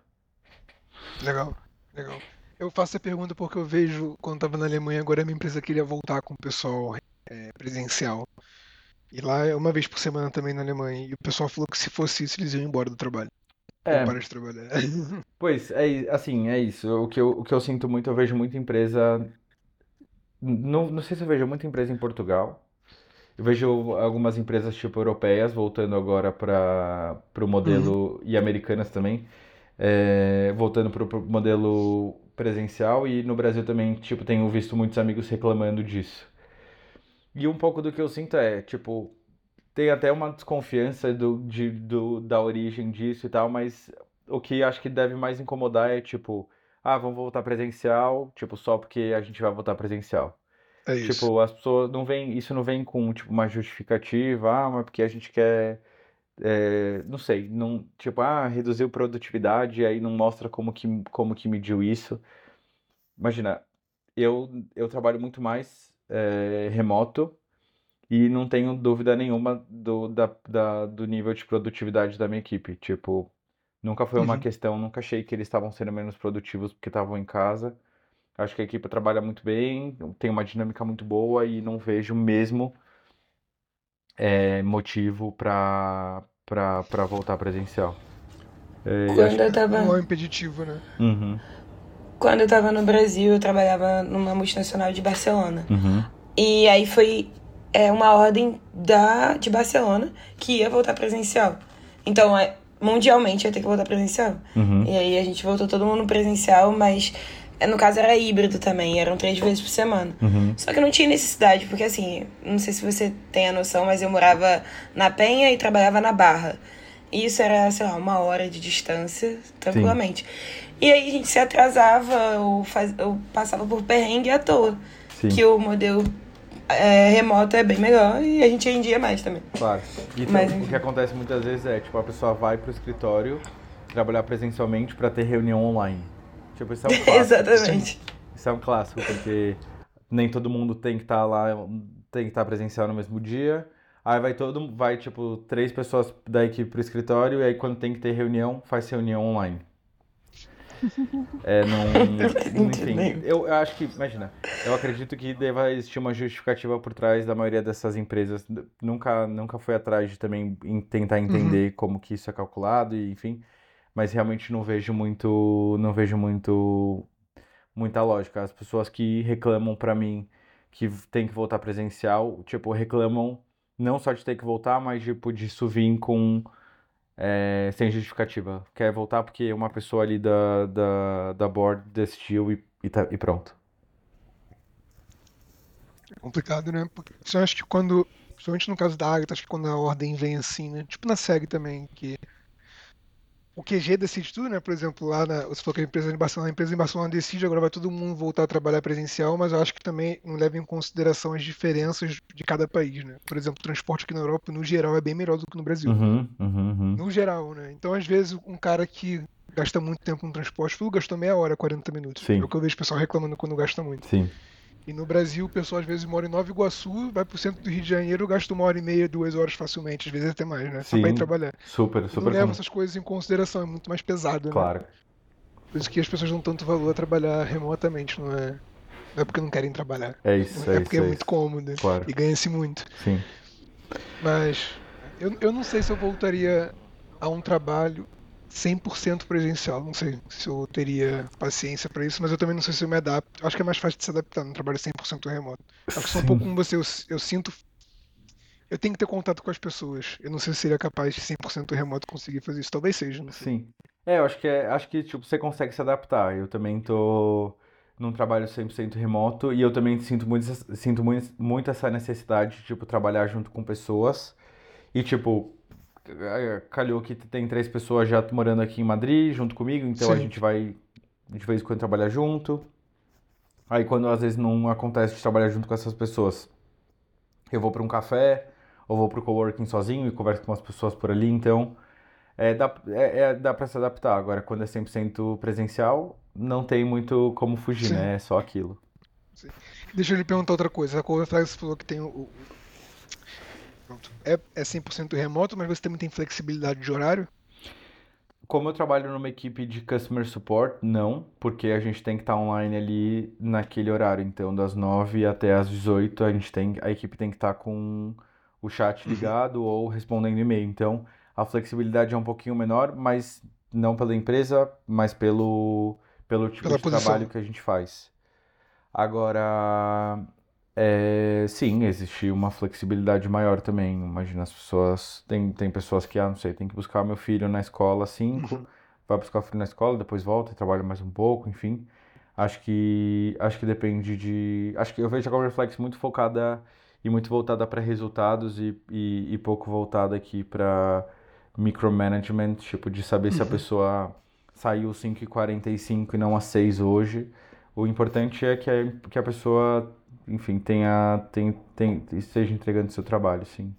Speaker 1: Legal, legal. Eu faço a pergunta porque eu vejo, quando estava na Alemanha, agora a minha empresa queria voltar com o pessoal é, presencial. E lá é uma vez por semana também na Alemanha. E o pessoal falou que se fosse isso, eles iam embora do trabalho. É. Para de trabalhar.
Speaker 3: Pois, é assim, é isso. O que, eu, o que eu sinto muito, eu vejo muita empresa. Não, não sei se eu vejo muita empresa em Portugal. Eu vejo algumas empresas tipo europeias voltando agora para o modelo. Uhum. e americanas também. É, voltando para o modelo presencial. E no Brasil também, tipo, tenho visto muitos amigos reclamando disso. E um pouco do que eu sinto é, tipo, tem até uma desconfiança do, de, do, da origem disso e tal, mas o que acho que deve mais incomodar é, tipo, ah, vamos voltar presencial, tipo, só porque a gente vai voltar presencial. É isso. Tipo, as pessoas não vêm, isso não vem com, tipo, uma justificativa, ah, mas porque a gente quer, é, não sei, não, tipo, ah, reduziu produtividade, aí não mostra como que, como que mediu isso. Imagina, eu, eu trabalho muito mais é, remoto e não tenho dúvida nenhuma do, da, da, do nível de produtividade da minha equipe. Tipo, nunca foi uma uhum. questão, nunca achei que eles estavam sendo menos produtivos porque estavam em casa. Acho que a equipe trabalha muito bem, tem uma dinâmica muito boa e não vejo mesmo é, motivo para voltar presencial.
Speaker 1: É, Quando eu tava... Não é impeditivo, né?
Speaker 3: Uhum.
Speaker 2: Quando eu tava no Brasil, eu trabalhava numa multinacional de Barcelona.
Speaker 3: Uhum.
Speaker 2: E aí foi é, uma ordem da, de Barcelona que ia voltar presencial. Então, é, mundialmente ia ter que voltar presencial.
Speaker 3: Uhum.
Speaker 2: E aí a gente voltou todo mundo presencial, mas é, no caso era híbrido também, eram três vezes por semana.
Speaker 3: Uhum.
Speaker 2: Só que não tinha necessidade, porque assim, não sei se você tem a noção, mas eu morava na Penha e trabalhava na Barra. E isso era, sei lá, uma hora de distância, tranquilamente. Sim. E aí a gente se atrasava ou, faz, ou passava por perrengue à toa. Sim. Que o modelo é, remoto é bem melhor e a gente rendia mais também.
Speaker 3: Claro. E então, Mas, o que acontece muitas vezes é, tipo, a pessoa vai pro escritório trabalhar presencialmente para ter reunião online. Tipo, isso é um clássico.
Speaker 2: Exatamente.
Speaker 3: Isso é um clássico, porque nem todo mundo tem que estar tá lá, tem que estar tá presencial no mesmo dia. Aí vai todo, vai tipo, três pessoas da equipe pro escritório e aí quando tem que ter reunião, faz reunião online. É, não. Enfim, eu, eu acho que, imagina, eu acredito que deva existir uma justificativa por trás da maioria dessas empresas. Nunca, nunca foi atrás de também tentar uhum. entender uhum. como que isso é calculado e enfim. Mas realmente não vejo muito. Não vejo muito. Muita lógica. As pessoas que reclamam para mim que tem que voltar presencial, tipo, reclamam não só de ter que voltar, mas tipo, de isso vir com é, sem justificativa. Quer voltar porque uma pessoa ali da, da, da board desistiu e, e, tá, e pronto.
Speaker 1: É complicado, né? Porque eu acho que quando, principalmente no caso da Agatha, acho que quando a ordem vem assim, né? Tipo na SEG também, que o QG decide tudo, né? Por exemplo, lá na, você falou que a empresa em Barcelona, a empresa em Barcelona decide, agora vai todo mundo voltar a trabalhar presencial, mas eu acho que também não leva em consideração as diferenças de cada país, né? Por exemplo, o transporte aqui na Europa, no geral, é bem melhor do que no Brasil.
Speaker 3: Uhum, uhum, uhum.
Speaker 1: No geral, né? Então, às vezes, um cara que gasta muito tempo no transporte, gastou meia hora, 40 minutos.
Speaker 3: Sim.
Speaker 1: É o que eu vejo o pessoal reclamando quando gasta muito.
Speaker 3: Sim.
Speaker 1: E no Brasil, o pessoal às vezes mora em Nova Iguaçu, vai pro centro do Rio de Janeiro, gasta uma hora e meia, duas horas facilmente, às vezes até mais, né? Sim, Só pra ir trabalhar.
Speaker 3: Super, super.
Speaker 1: Não leva essas coisas em consideração, é muito mais pesado,
Speaker 3: né? Claro.
Speaker 1: Por isso que as pessoas dão tanto valor a trabalhar remotamente, não é? Não é porque não querem trabalhar.
Speaker 3: É isso, é,
Speaker 1: é porque
Speaker 3: isso,
Speaker 1: é, é muito cômodo
Speaker 3: claro.
Speaker 1: e ganha-se muito.
Speaker 3: Sim.
Speaker 1: Mas eu, eu não sei se eu voltaria a um trabalho 100% presencial. Não sei se eu teria paciência para isso, mas eu também não sei se eu me adapto. Acho que é mais fácil de se adaptar no trabalho 100% remoto. Acho que sou um pouco como você, eu, eu, sinto. Eu tenho que ter contato com as pessoas. Eu não sei se seria capaz de 100% remoto conseguir fazer isso. Talvez seja, não sei.
Speaker 3: Sim. É, eu acho que, é, acho que tipo, você consegue se adaptar. Eu também tô num trabalho 100% remoto e eu também sinto muito, sinto muito, muito essa necessidade de tipo, trabalhar junto com pessoas. E, tipo, calhou que tem três pessoas já morando aqui em Madrid junto comigo, então Sim. a gente vai de vez em quando trabalhar junto. Aí quando às vezes não acontece de trabalhar junto com essas pessoas, eu vou para um café ou vou para o coworking sozinho e converso com as pessoas por ali, então é, dá, é, é dá para se adaptar. Agora, quando é 100% presencial, não tem muito como fugir, Sim. né? É só aquilo.
Speaker 1: Sim. Deixa eu lhe perguntar outra coisa. A Cover falou que tem o, Pronto. É, é 100% remoto, mas você também tem flexibilidade de horário?
Speaker 3: Como eu trabalho numa equipe de customer support, não, porque a gente tem que estar online ali naquele horário. Então, das 9 até as 18, a gente tem, a equipe tem que estar com o chat uhum. ligado uhum. ou respondendo e-mail. Então, a flexibilidade é um pouquinho menor, mas não pela empresa, mas pelo, pelo tipo Pela de posição. trabalho que a gente faz. Agora, é, sim, existe uma flexibilidade maior também. Imagina, as pessoas. Tem, tem pessoas que, ah, não sei, tem que buscar meu filho na escola às 5, uhum. vai buscar o filho na escola, depois volta e trabalha mais um pouco, enfim. Acho que acho que depende de. Acho que eu vejo a Coverflex muito focada e muito voltada para resultados e, e, e, pouco voltada aqui para micromanagement, tipo, de saber uhum. se a uhum. pessoa saiu 5h45 e não às 6 hoje. O importante é que a, que a pessoa enfim, tenha, tem, tem, esteja entregando seu trabalho, sim.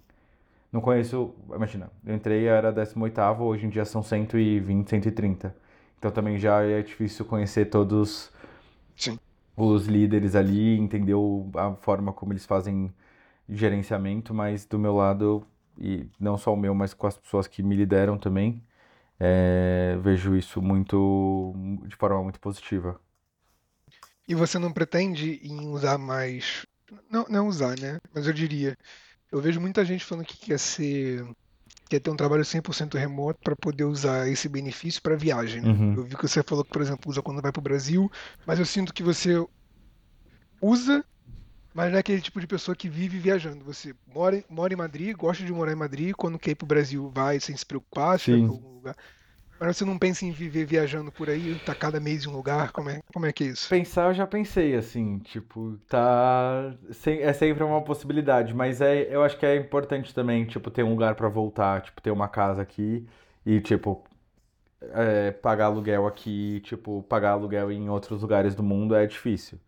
Speaker 3: Não conheço, imagina, eu entrei, era 18 hoje em dia são 120, 130. Então também já é difícil conhecer todos sim. os líderes ali, entender a forma como eles fazem gerenciamento, mas do meu lado, e não só o meu, mas com as pessoas que me lideram também, é, vejo isso muito de forma muito positiva.
Speaker 1: E você não pretende em usar mais. Não, não usar, né? Mas eu diria. Eu vejo muita gente falando que quer ser. Quer ter um trabalho 100% remoto para poder usar esse benefício para viagem. Né? Uhum. Eu vi que você falou que, por exemplo, usa quando vai para o Brasil, mas eu sinto que você usa, mas não é aquele tipo de pessoa que vive viajando. Você mora, mora em Madrid, gosta de morar em Madrid, quando quer ir para o Brasil vai sem se preocupar, se vai para algum lugar. Mas você não pensa em viver viajando por aí, tá cada mês em um lugar? Como é, como é que é isso?
Speaker 3: Pensar eu já pensei, assim, tipo, tá. É sempre uma possibilidade, mas é, eu acho que é importante também, tipo, ter um lugar para voltar, tipo, ter uma casa aqui e, tipo, é, pagar aluguel aqui, tipo, pagar aluguel em outros lugares do mundo é difícil.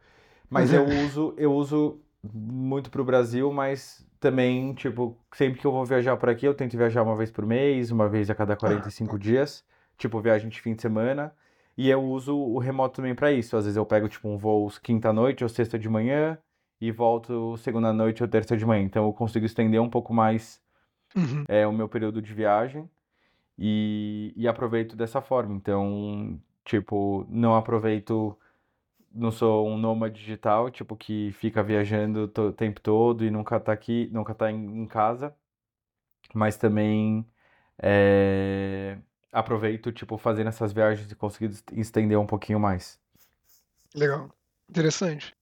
Speaker 3: Mas eu uso, eu uso muito pro Brasil, mas também, tipo, sempre que eu vou viajar por aqui, eu tento viajar uma vez por mês, uma vez a cada 45 ah, dias tipo viagem de fim de semana. E eu uso o remoto também para isso. Às vezes eu pego tipo um voo quinta-noite ou sexta de manhã e volto segunda-noite ou terça de manhã. Então eu consigo estender um pouco mais uhum. é, o meu período de viagem e, e aproveito dessa forma. Então, tipo, não aproveito. Não sou um nômade digital, tipo, que fica viajando o tempo todo e nunca tá aqui, nunca tá em, em casa. Mas também é, aproveito, tipo, fazendo essas viagens e conseguir estender um pouquinho mais.
Speaker 1: Legal. Interessante.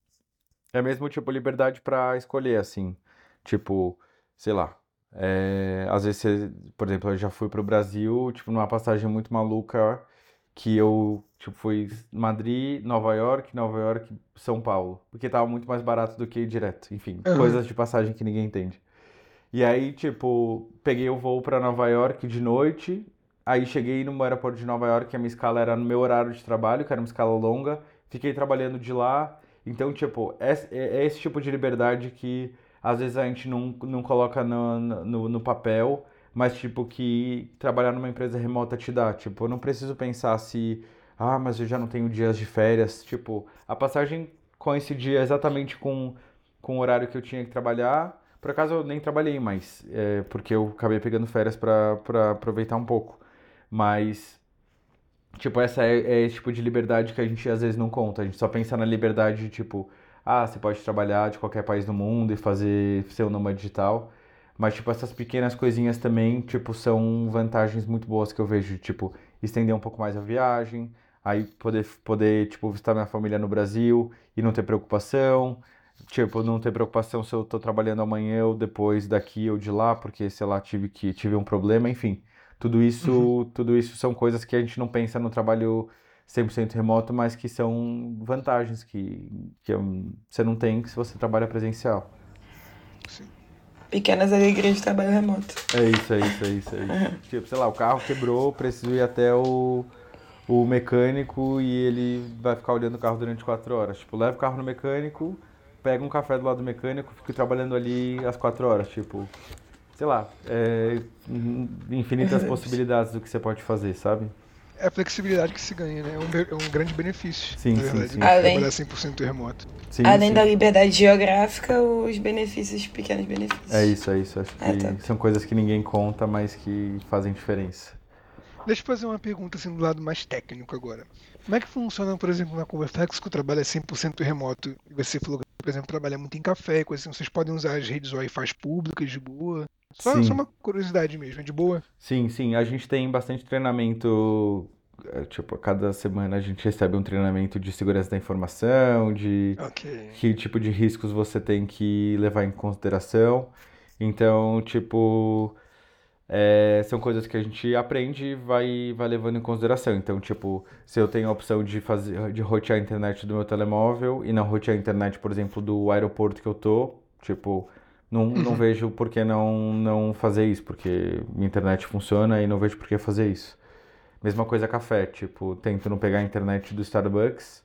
Speaker 3: É mesmo, tipo, liberdade para escolher, assim. Tipo, sei lá. É, às vezes, você, por exemplo, eu já fui pro Brasil, tipo, numa passagem muito maluca que eu, tipo, fui Madrid, Nova York, Nova York, São Paulo. Porque tava muito mais barato do que ir direto. Enfim, uhum. coisas de passagem que ninguém entende. E aí, tipo, peguei o voo para Nova York de noite Aí cheguei no aeroporto de Nova York, a minha escala era no meu horário de trabalho, que era uma escala longa. Fiquei trabalhando de lá. Então, tipo, é, é esse tipo de liberdade que às vezes a gente não, não coloca no, no, no papel, mas, tipo, que trabalhar numa empresa remota te dá. Tipo, eu não preciso pensar se, ah, mas eu já não tenho dias de férias. Tipo, a passagem coincidia exatamente com, com o horário que eu tinha que trabalhar. Por acaso eu nem trabalhei mais, é, porque eu acabei pegando férias para aproveitar um pouco. Mas, tipo, essa é, é esse tipo de liberdade que a gente às vezes não conta. A gente só pensa na liberdade, tipo, ah, você pode trabalhar de qualquer país do mundo e fazer ser um nômade digital. Mas, tipo, essas pequenas coisinhas também, tipo, são vantagens muito boas que eu vejo. Tipo, estender um pouco mais a viagem, aí poder, poder tipo, visitar minha família no Brasil e não ter preocupação, tipo, não ter preocupação se eu tô trabalhando amanhã ou depois daqui ou de lá, porque, sei lá, tive que tive um problema, enfim. Tudo isso, uhum. tudo isso são coisas que a gente não pensa no trabalho 100% remoto, mas que são vantagens que, que você não tem se você trabalha presencial.
Speaker 2: Sim. Pequenas alegrias de trabalho remoto.
Speaker 3: É isso, é isso, é isso. É isso. Uhum. Tipo, sei lá, o carro quebrou, preciso ir até o, o mecânico e ele vai ficar olhando o carro durante quatro horas. Tipo, leva o carro no mecânico, pega um café do lado do mecânico, fica trabalhando ali às quatro horas. Tipo, sei lá, é, infinitas possibilidades do que você pode fazer, sabe?
Speaker 1: é a flexibilidade que se ganha, né? É um, é um grande benefício,
Speaker 3: sim, na verdade, sim, sim.
Speaker 2: Além,
Speaker 1: trabalhar 100% remoto.
Speaker 2: Sim, Além sim. da liberdade geográfica, os benefícios, pequenos benefícios.
Speaker 3: É isso, é isso. Acho é, que é, são coisas que ninguém conta, mas que fazem diferença.
Speaker 1: Deixa eu fazer uma pergunta assim do lado mais técnico agora. Como é que funciona, por exemplo, na Coverflex, que o trabalho é 100% remoto? E você falou que, por exemplo, trabalha muito em café, coisa assim, vocês podem usar as redes Wi-Fi públicas de boa? Só, só, uma curiosidade mesmo, é de boa?
Speaker 3: Sim, sim. A gente tem bastante treinamento. É, tipo, a cada semana a gente recebe um treinamento de segurança da informação, de
Speaker 1: okay.
Speaker 3: que tipo de riscos você tem que levar em consideração. Então, tipo, é, são coisas que a gente aprende e vai, vai levando em consideração. Então, tipo, se eu tenho a opção de fazer de rotear a internet do meu telemóvel e não rotear a internet, por exemplo, do aeroporto que eu tô, tipo, não, não uhum. vejo por que não, não fazer isso, porque minha internet funciona e não vejo por que fazer isso. Mesma coisa café, tipo, tento não pegar a internet do Starbucks,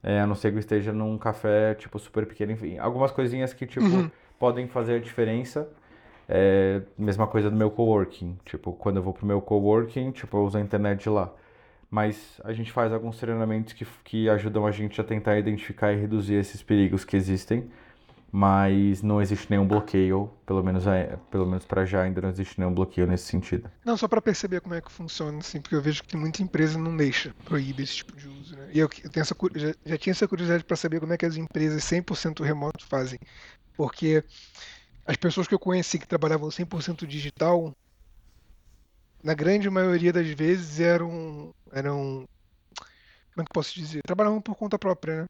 Speaker 3: é, a não ser que eu esteja num café, tipo, super pequeno, enfim. Algumas coisinhas que, tipo, uhum. podem fazer a diferença. É, mesma coisa do meu coworking. Tipo, quando eu vou pro meu coworking, tipo, eu uso a internet de lá. Mas a gente faz alguns treinamentos que, que ajudam a gente a tentar identificar e reduzir esses perigos que existem mas não existe nenhum bloqueio, pelo menos, é, pelo menos para já ainda não existe nenhum bloqueio nesse sentido.
Speaker 1: Não, só para perceber como é que funciona, assim, porque eu vejo que muita empresa não deixa, proíbe esse tipo de uso, né? E eu, tenho essa, já, já tinha essa curiosidade para saber como é que as empresas 100% remoto fazem, porque as pessoas que eu conheci que trabalhavam 100% digital, na grande maioria das vezes eram, eram como é que posso dizer? Trabalhavam por conta própria, né?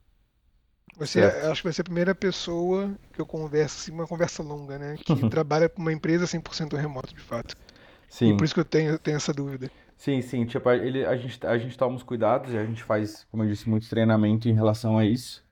Speaker 1: Você, acho que vai ser a primeira pessoa que eu converso, assim, uma conversa longa, né? Que trabalha para uma empresa 100% remoto, de fato. Sim. E por isso que eu tenho, tenho essa dúvida.
Speaker 3: Sim, sim. Tipo, ele, a, gente, a gente toma os cuidados e a gente faz, como eu disse, muito treinamento em relação a isso.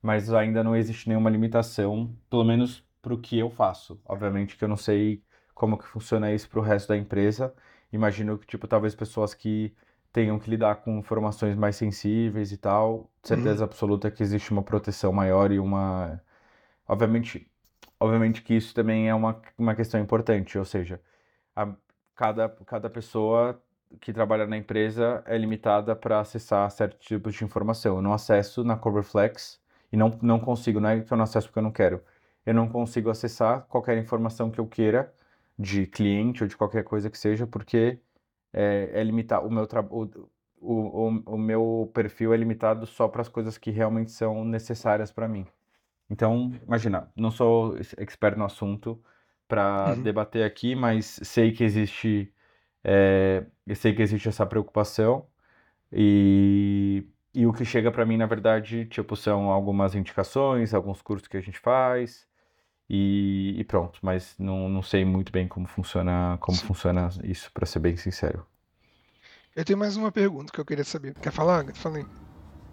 Speaker 3: Mas ainda não existe nenhuma limitação, pelo menos para o que eu faço. Obviamente que eu não sei como que funciona isso para o resto da empresa. Imagino que, tipo, talvez pessoas que tenham que lidar com informações mais sensíveis e tal, certeza uhum. absoluta que existe uma proteção maior e uma. Obviamente, obviamente que isso também é uma, uma questão importante, ou seja, a, cada, cada pessoa que trabalha na empresa é limitada para acessar certos tipos de informação. Eu não acesso na Coverflex e não, não consigo, não é que eu não acesso porque eu não quero. Eu não consigo acessar qualquer informação que eu queira de cliente ou de qualquer coisa que seja, porque é, é limitar o meu o, o, o, meu perfil é limitado só para as coisas que realmente são necessárias para mim. Então, imagina, não sou expert no assunto para uhum. debater aqui, mas sei que existe é, sei que existe essa preocupação e, e o que chega para mim, na verdade, tipo, são algumas indicações, alguns cursos que a gente faz, e, e, pronto, mas não, não sei muito bem como funciona, como funciona isso, para ser bem sincero.
Speaker 1: Eu tenho mais uma pergunta que eu queria saber. Quer falar? Falei.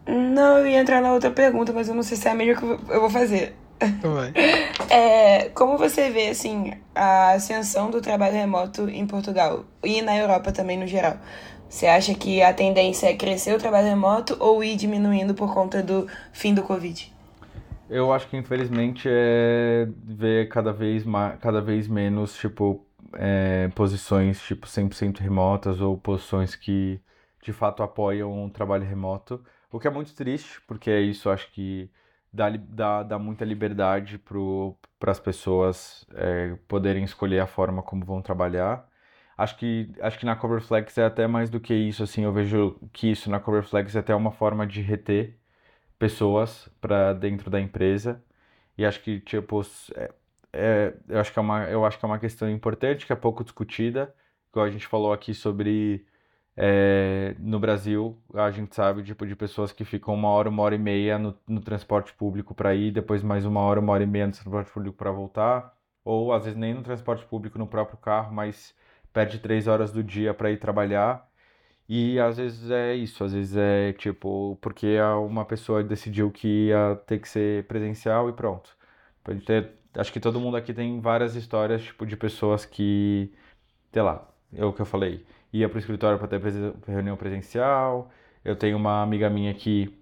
Speaker 2: Não, eu ia entrar na outra pergunta, mas eu não sei se é a melhor que eu vou fazer.
Speaker 1: Então vai.
Speaker 2: É, como você vê, assim, a ascensão do trabalho remoto em Portugal e na Europa também no geral? Você acha que a tendência é crescer o trabalho remoto ou ir diminuindo por conta do fim do Covid?
Speaker 3: Eu acho que infelizmente é ver cada vez mais, cada vez menos, tipo, é, posições tipo 100% remotas ou posições que de fato apoiam o trabalho remoto, o que é muito triste, porque é isso acho que dá, dá, dá muita liberdade para as pessoas é, poderem escolher a forma como vão trabalhar. Acho que, acho que na Coverflex é até mais do que isso, assim, eu vejo que isso na Coverflex é até uma forma de reter pessoas para dentro da empresa. E acho que, tipo, é, é, eu, acho que é uma, eu acho que é uma questão importante, que é pouco discutida. Igual a gente falou aqui sobre É, no Brasil, a gente sabe tipo, de pessoas que ficam uma hora, uma hora e meia no, no transporte público para ir, depois mais uma hora, uma hora e meia no transporte público para voltar, ou às vezes nem no transporte público, no próprio carro, mas perde três horas do dia para ir trabalhar. E às vezes é isso, às vezes é tipo, porque uma pessoa decidiu que ia ter que ser presencial e pronto. Ter, acho que todo mundo aqui tem várias histórias, tipo, de pessoas que, sei lá, é o que eu falei, ia para o escritório para ter reunião presencial. Eu tenho uma amiga minha que,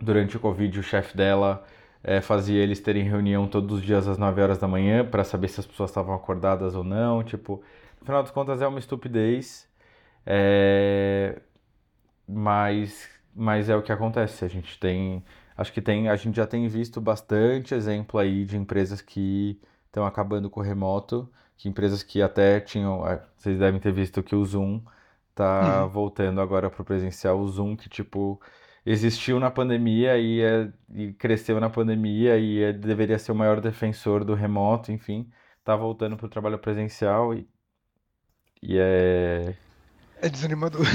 Speaker 3: durante o Covid, o chefe dela é, fazia eles terem reunião todos os dias às 9 horas da manhã para saber se as pessoas estavam acordadas ou não. Tipo, no final das contas é uma estupidez, é... mas, mas é o que acontece. A gente tem, acho que tem, a gente já tem visto bastante exemplo aí de empresas que estão acabando com o remoto que empresas que até tinham. É, vocês devem ter visto que o Zoom tá uhum. voltando agora para o presencial. O Zoom que, tipo, existiu na pandemia e, é, e cresceu na pandemia e é, deveria ser o maior defensor do remoto, enfim, tá voltando para o trabalho presencial e, e é.
Speaker 1: É desanimador.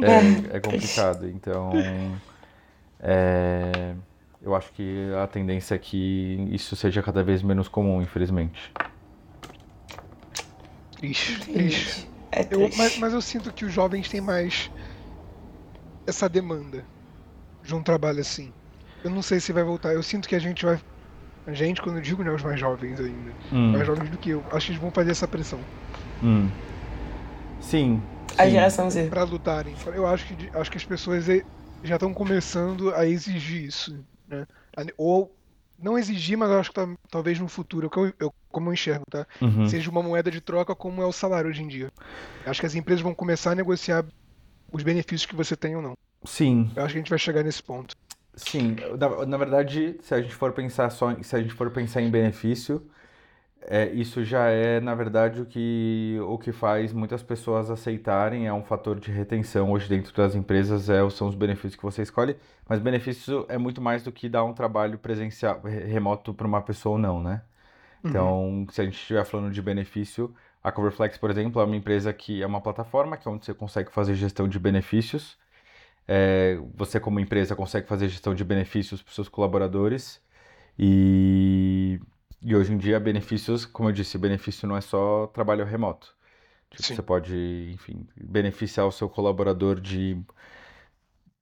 Speaker 3: É, é complicado. Então. É, eu acho que a tendência é que isso seja cada vez menos comum, infelizmente.
Speaker 1: Triste, triste. É triste. Eu, mas, mas eu sinto que os jovens têm mais essa demanda de um trabalho assim. Eu não sei se vai voltar. Eu sinto que a gente vai. A gente, quando eu digo, né, os mais jovens ainda. Hum. Mais jovens do que eu. Acho que eles vão fazer essa pressão.
Speaker 3: Hum. Sim.
Speaker 2: A geração Z.
Speaker 1: Pra lutarem. Eu acho que, acho que as pessoas já estão começando a exigir isso. Né? Ou não exigir, mas eu acho que tá, talvez no futuro, eu, eu, como eu enxergo, tá? Uhum. Seja uma moeda de troca como é o salário hoje em dia. acho que as empresas vão começar a negociar os benefícios que você tem ou não.
Speaker 3: Sim.
Speaker 1: Eu acho que a gente vai chegar nesse ponto.
Speaker 3: Sim, na, na verdade, se a gente for pensar só, se a gente for pensar em benefício, é, isso já é, na verdade, o que, o que faz muitas pessoas aceitarem, é um fator de retenção hoje dentro das empresas, é, são os benefícios que você escolhe, mas benefício é muito mais do que dar um trabalho presencial, remoto para uma pessoa ou não, né? Uhum. Então, se a gente estiver falando de benefício, a Coverflex, por exemplo, é uma empresa que é uma plataforma que é onde você consegue fazer gestão de benefícios. É, você, como empresa, consegue fazer gestão de benefícios para os seus colaboradores. E e hoje em dia, benefícios, como eu disse, benefício não é só trabalho remoto. Tipo, você pode, enfim, beneficiar o seu colaborador de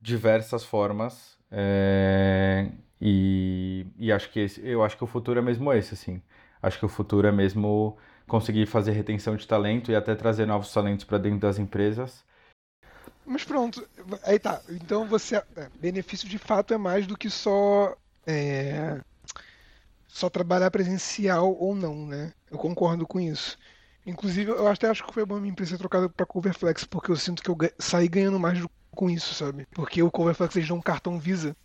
Speaker 3: diversas formas. É... E, e acho que esse, eu acho que o futuro é mesmo esse, assim. Acho que o futuro é mesmo conseguir fazer retenção de talento e até trazer novos talentos para dentro das empresas.
Speaker 1: Mas pronto, aí tá. Então você. É, benefício de fato é mais do que só. É só trabalhar presencial ou não, né? Eu concordo com isso. Inclusive, eu até acho que foi bom minha empresa ter trocado para Coverflex, porque eu sinto que eu saí ganhando mais com isso, sabe? Porque o Coverflex eles dão um cartão Visa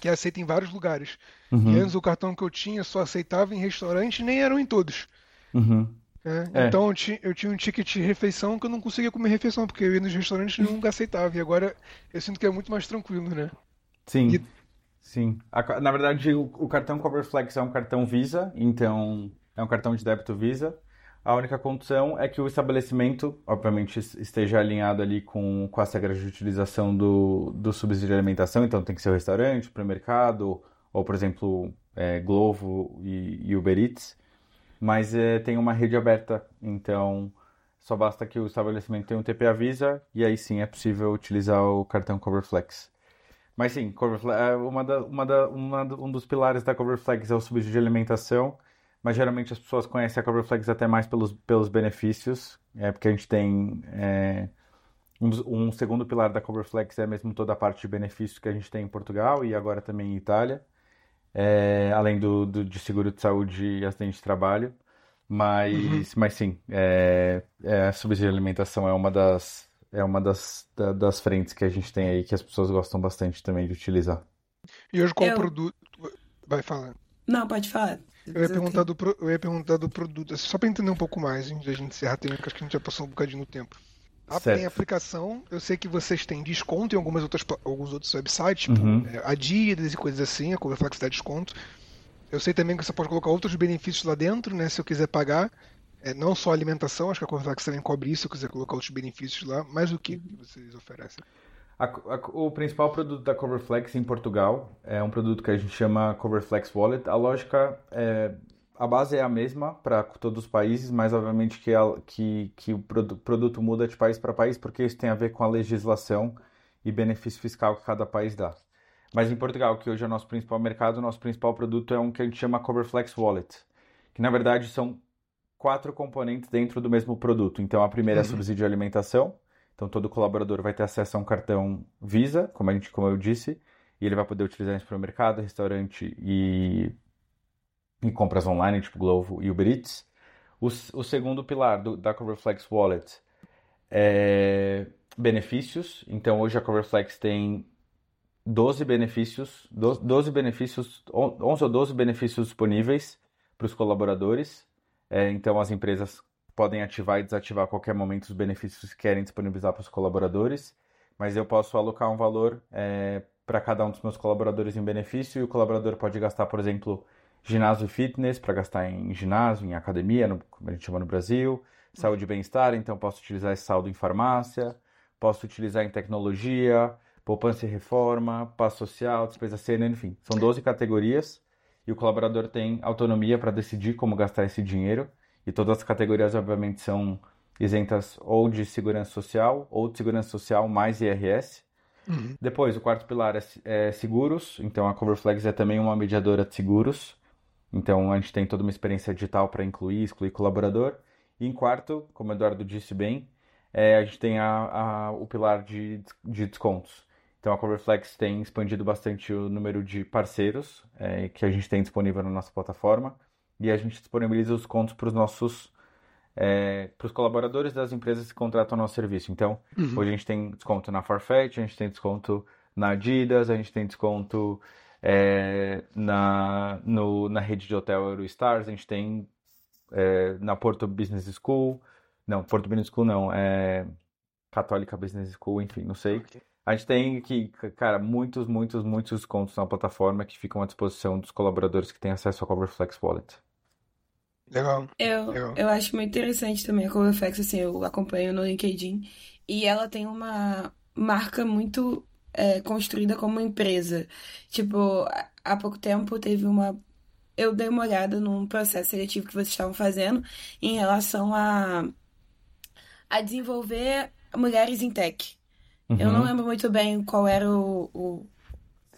Speaker 1: que aceita em vários lugares. Uhum. E antes o cartão que eu tinha só aceitava em restaurantes, nem eram em todos.
Speaker 3: Uhum.
Speaker 1: É, é. Então eu, ti, eu, tinha um ticket de refeição que eu não conseguia comer refeição, porque eu ia nos restaurantes e nunca aceitava. E agora eu sinto que é muito mais tranquilo, né?
Speaker 3: Sim. E Sim. A, na verdade, o, o cartão Coverflex é um cartão Visa, então é um cartão de débito Visa. A única condição é que o estabelecimento, obviamente, esteja alinhado ali com, com as regras de utilização do, do subsídio de alimentação. Então, tem que ser o restaurante, supermercado, ou, por exemplo, é, Glovo e, e, Uber Eats. Mas é, tem uma rede aberta, então só basta que o estabelecimento tenha um TPA Visa e aí sim é possível utilizar o cartão Coverflex. Mas sim, cover é uma da, uma da, uma, um dos pilares da Cover Flags é o subsídio de alimentação, mas geralmente as pessoas conhecem a Cover Flags até mais pelos, pelos benefícios, é porque a gente tem é, um, um, segundo pilar da Cover Flags é mesmo toda a parte de benefícios que a gente tem em Portugal e agora também em Itália, é, além do, do, de seguro de saúde e acidente de trabalho. Mas, uhum. mas sim, é, é, subsídio de alimentação é uma das, é uma das, da, das frentes que a gente tem aí que as pessoas gostam bastante também de utilizar.
Speaker 1: E hoje qual eu... produto. Vai falar.
Speaker 2: Não, pode falar.
Speaker 1: Eu ia, perguntar do, eu ia perguntar do produto, só para entender um pouco mais, antes da gente encerrar, tem, acho que a gente já passou um bocadinho no tempo. A, tem aplicação, eu sei que vocês têm desconto em algumas outras, alguns outros websites, tipo uhum. é, Adidas e coisas assim, a Coverflex dá desconto. Eu sei também que você pode colocar outros benefícios lá dentro, né, se eu quiser pagar. É, não só alimentação, acho que a Coverflex também cobre isso, se eu quiser colocar outros benefícios lá, mas o que, que vocês oferecem?
Speaker 3: A, a, o principal produto da Coverflex em Portugal é um produto que a gente chama Coverflex Wallet. A lógica é, a base é a mesma para todos os países, mas obviamente que, a, que, que o produto muda de país para país, porque isso tem a ver com a legislação e benefício fiscal que cada país dá. Mas em Portugal, que hoje é o nosso principal mercado, o nosso principal produto é um que a gente chama Coverflex Wallet, que na verdade são quatro componentes dentro do mesmo produto. Então a primeira é uhum. subsídio de alimentação, então todo colaborador vai ter acesso a um cartão Visa, como a gente, como eu disse, e ele vai poder utilizar em supermercado, restaurante e, e compras online, tipo Glovo e Uber Eats. O, o segundo pilar do, da Coverflex Wallet é benefícios. Então hoje a Coverflex tem 12 benefícios, 12 benefícios, 11 ou 12 benefícios disponíveis para os colaboradores. É, então as empresas podem ativar e desativar a qualquer momento os benefícios que querem disponibilizar para os colaboradores, mas eu posso alocar um valor é, para cada um dos meus colaboradores em benefício e o colaborador pode gastar, por exemplo, ginásio fitness para gastar em ginásio, em academia, no, como a gente chama no Brasil, saúde e bem-estar, então posso utilizar esse saldo em farmácia, posso utilizar em tecnologia, poupança e reforma, paz social, despesa cena, enfim, são 12 categorias e o colaborador tem autonomia para decidir como gastar esse dinheiro e todas as categorias, obviamente, são isentas ou de segurança social ou de segurança social mais IRS. Uhum. Depois, o quarto pilar é, é, seguros. Então, a Coverflex é também uma mediadora de seguros. Então, a gente tem toda uma experiência digital para incluir excluir colaborador. E em quarto, como o Eduardo disse bem, é, a gente tem a, a, o pilar de, de descontos. Então, a Coverflex tem expandido bastante o número de parceiros é, que a gente tem disponível na nossa plataforma e a gente disponibiliza os contos para os nossos é, para os colaboradores das empresas que contratam o nosso serviço. Então, uhum. hoje a gente tem desconto na Farfetch, a gente tem desconto na Adidas, a gente tem desconto é, na, no, na rede de hotel Eurostars, a gente tem é, na Porto Business School, não, Porto Business School não, é Católica Business School, enfim, não sei. Okay. A gente tem que, cara, muitos, muitos, muitos descontos na plataforma que ficam à disposição dos colaboradores que têm acesso ao Coverflex Wallet.
Speaker 1: Legal.
Speaker 2: Eu,
Speaker 1: Legal.
Speaker 2: eu acho muito interessante também a Coverflex, assim, eu acompanho no LinkedIn. E ela tem uma marca muito é, construída como empresa. Tipo, há pouco tempo teve uma. Eu dei uma olhada num processo seletivo que vocês estavam fazendo em relação a, a desenvolver mulheres em tech. Uhum. Eu não uhum. lembro muito bem qual era o, o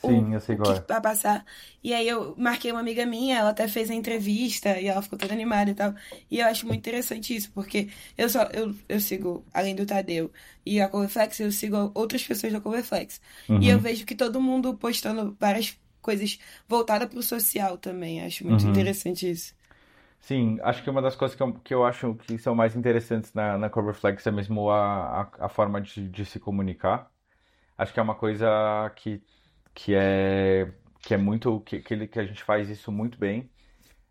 Speaker 3: Sim, o, eu sei qual é.
Speaker 2: Pra passar. E aí eu marquei uma amiga minha, ela até fez a entrevista e ela ficou toda animada e tal. E eu acho muito interessante isso, porque eu só eu, eu sigo, além do Tadeu e a Coverflex, eu sigo outras pessoas da Coverflex. Uhum. E eu vejo que todo mundo postando várias coisas voltadas pro social também. Acho muito uhum. interessante isso.
Speaker 3: Sim, acho que uma das coisas que eu, que eu acho que são mais interessantes na, na Coverflex é mesmo a, a, a forma de, de se comunicar. Acho que é uma coisa que que é que é muito que, que, que a gente faz isso muito bem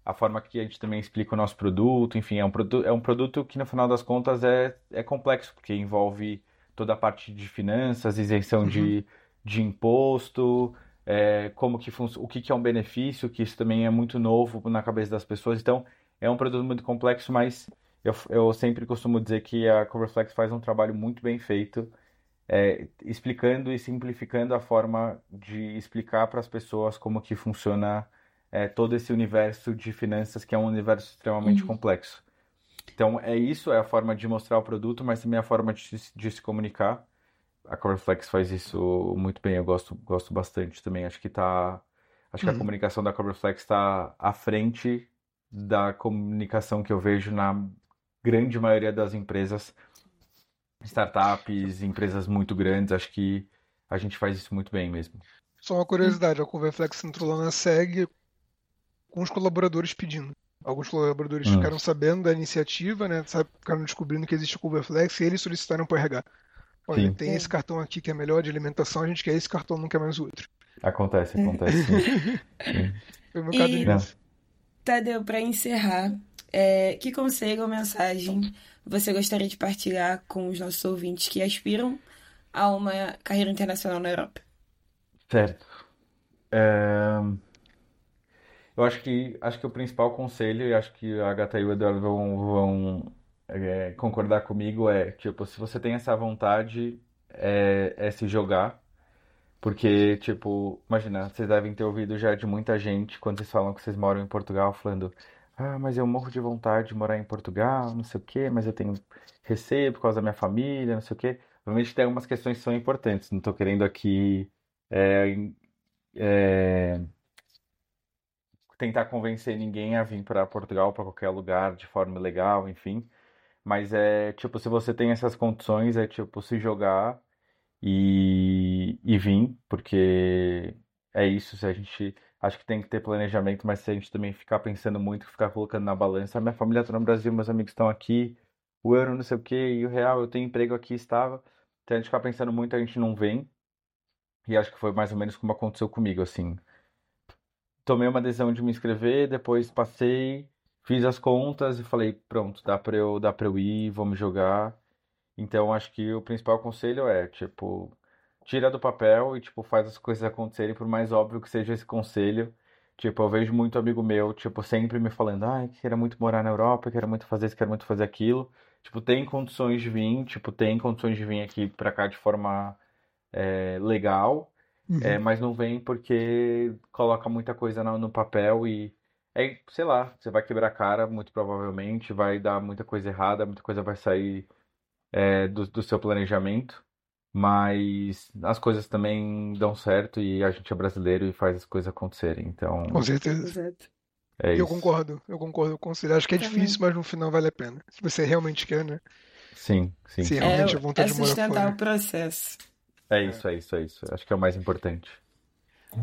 Speaker 3: a forma que a gente também explica o nosso produto enfim é um produto é um produto que no final das contas é, é complexo porque envolve toda a parte de finanças isenção uhum. de, de imposto é, como que o que, que é um benefício que isso também é muito novo na cabeça das pessoas então é um produto muito complexo mas eu, eu sempre costumo dizer que a Coverflex faz um trabalho muito bem feito é, explicando e simplificando a forma de explicar para as pessoas como que funciona é, todo esse universo de finanças, que é um universo extremamente uhum. complexo. Então, é isso, é a forma de mostrar o produto, mas também a forma de, de se comunicar. A Coverflex faz isso muito bem, eu gosto, gosto bastante também. Acho que tá. Acho uhum. que a uhum. comunicação da Coverflex está à frente da comunicação que eu vejo na grande maioria das empresas startups, empresas muito grandes, acho que a gente faz isso muito bem mesmo.
Speaker 1: Só uma curiosidade, a Coverflex entrou lá na SEG com os colaboradores pedindo. Alguns colaboradores hum. ficaram sabendo da iniciativa, né? Ficaram descobrindo que existe o Coverflex e eles solicitaram para o RH. Olha, sim. tem esse cartão aqui que é melhor de alimentação, a gente quer esse cartão, não quer mais o outro.
Speaker 3: Acontece, acontece. Sim.
Speaker 2: sim. Foi meu caso e... Tadeu, para encerrar, é, que conselho ou mensagem você gostaria de partilhar com os nossos ouvintes que aspiram a uma carreira internacional na Europa?
Speaker 3: Certo. É... eu acho que, acho que o principal conselho, e acho que a Agatha e o Eduardo vão, vão é, concordar comigo, é, tipo, se você tem essa vontade, é, é se jogar. Porque, tipo, imagina, vocês devem ter ouvido já de muita gente quando vocês falam que vocês moram em Portugal, falando, ah, mas eu morro de vontade de morar em Portugal, não sei o quê, mas eu tenho receio por causa da minha família, não sei o quê. Obviamente tem algumas questões que são importantes, não estou querendo aqui é, é, tentar convencer ninguém a vir para Portugal, para qualquer lugar, de forma legal, enfim. Mas é, tipo, se você tem essas condições, é tipo, se jogar e, e vir, porque é isso, se a gente acho que tem que ter planejamento, mas se a gente também ficar pensando muito, ficar colocando na balança, a minha família está no Brasil, meus amigos estão aqui, o euro não sei o que, e o real, eu tenho emprego aqui, estava. Se a gente ficar pensando muito, a gente não vem. E acho que foi mais ou menos como aconteceu comigo, assim. Tomei uma decisão de me inscrever, depois passei, fiz as contas e falei, pronto, dá para eu, dá para eu ir, vamos jogar. Então acho que o principal conselho é, tipo, tira do papel e, tipo, faz as coisas acontecerem, por mais óbvio que seja esse conselho. Tipo, eu vejo muito amigo meu, tipo, sempre me falando, ai, quero muito morar na Europa, quero muito fazer isso, quero muito fazer aquilo. Tipo, tem condições de vir, tipo, tem condições de vir aqui pra cá de forma é, legal, uhum. é, mas não vem porque coloca muita coisa no, no papel e é, sei lá, você vai quebrar a cara, muito provavelmente, vai dar muita coisa errada, muita coisa vai sair é, do, do seu planejamento, mas as coisas também dão certo e a gente é brasileiro e faz as coisas acontecerem, então...
Speaker 1: Com certeza. É eu concordo, eu concordo com você. Acho que é Também. difícil, mas no final vale a pena. Se você realmente quer, né?
Speaker 3: Sim, sim.
Speaker 1: Se realmente é, a vontade
Speaker 2: é
Speaker 1: de
Speaker 2: sustentar
Speaker 1: fora.
Speaker 2: o processo.
Speaker 3: É isso, é isso, é isso. Acho que é o mais importante.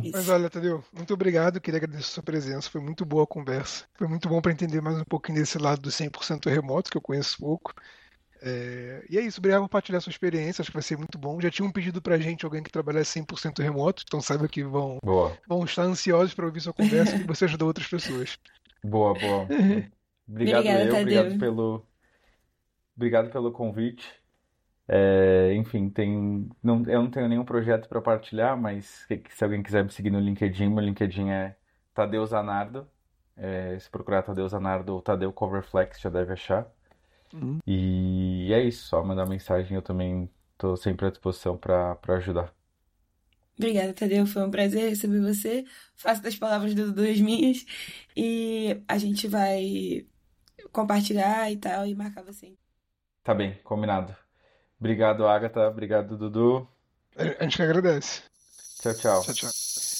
Speaker 1: Isso. Mas olha, Tadeu, muito obrigado. Queria agradecer a sua presença. Foi muito boa a conversa. Foi muito bom para entender mais um pouquinho desse lado do 100% remoto, que eu conheço pouco. É... E é isso, obrigado por compartilhar sua experiência, acho que vai ser muito bom. Já tinha um pedido pra gente, alguém que trabalhasse 100% remoto, então saiba que vão, vão estar ansiosos para ouvir sua conversa e você ajudou outras pessoas.
Speaker 3: Boa, boa. Obrigado Obrigada, eu, Tadeu. obrigado pelo, obrigado pelo convite. É, enfim, tem, não, eu não tenho nenhum projeto para partilhar, mas se alguém quiser me seguir no LinkedIn, meu LinkedIn é Tadeu Zanardo. É, se procurar Tadeu Zanardo ou Tadeu Coverflex, já deve achar. Uhum. E é isso, só mandar mensagem, eu também estou sempre à disposição para ajudar.
Speaker 2: Obrigada, Tadeu. Foi um prazer receber você. Faço das palavras do Dudu as minhas. E a gente vai compartilhar e tal e marcar você.
Speaker 3: Tá bem, combinado. Obrigado, Agatha. Obrigado, Dudu.
Speaker 1: A gente que agradece.
Speaker 3: Tchau, tchau.
Speaker 1: Tchau, tchau.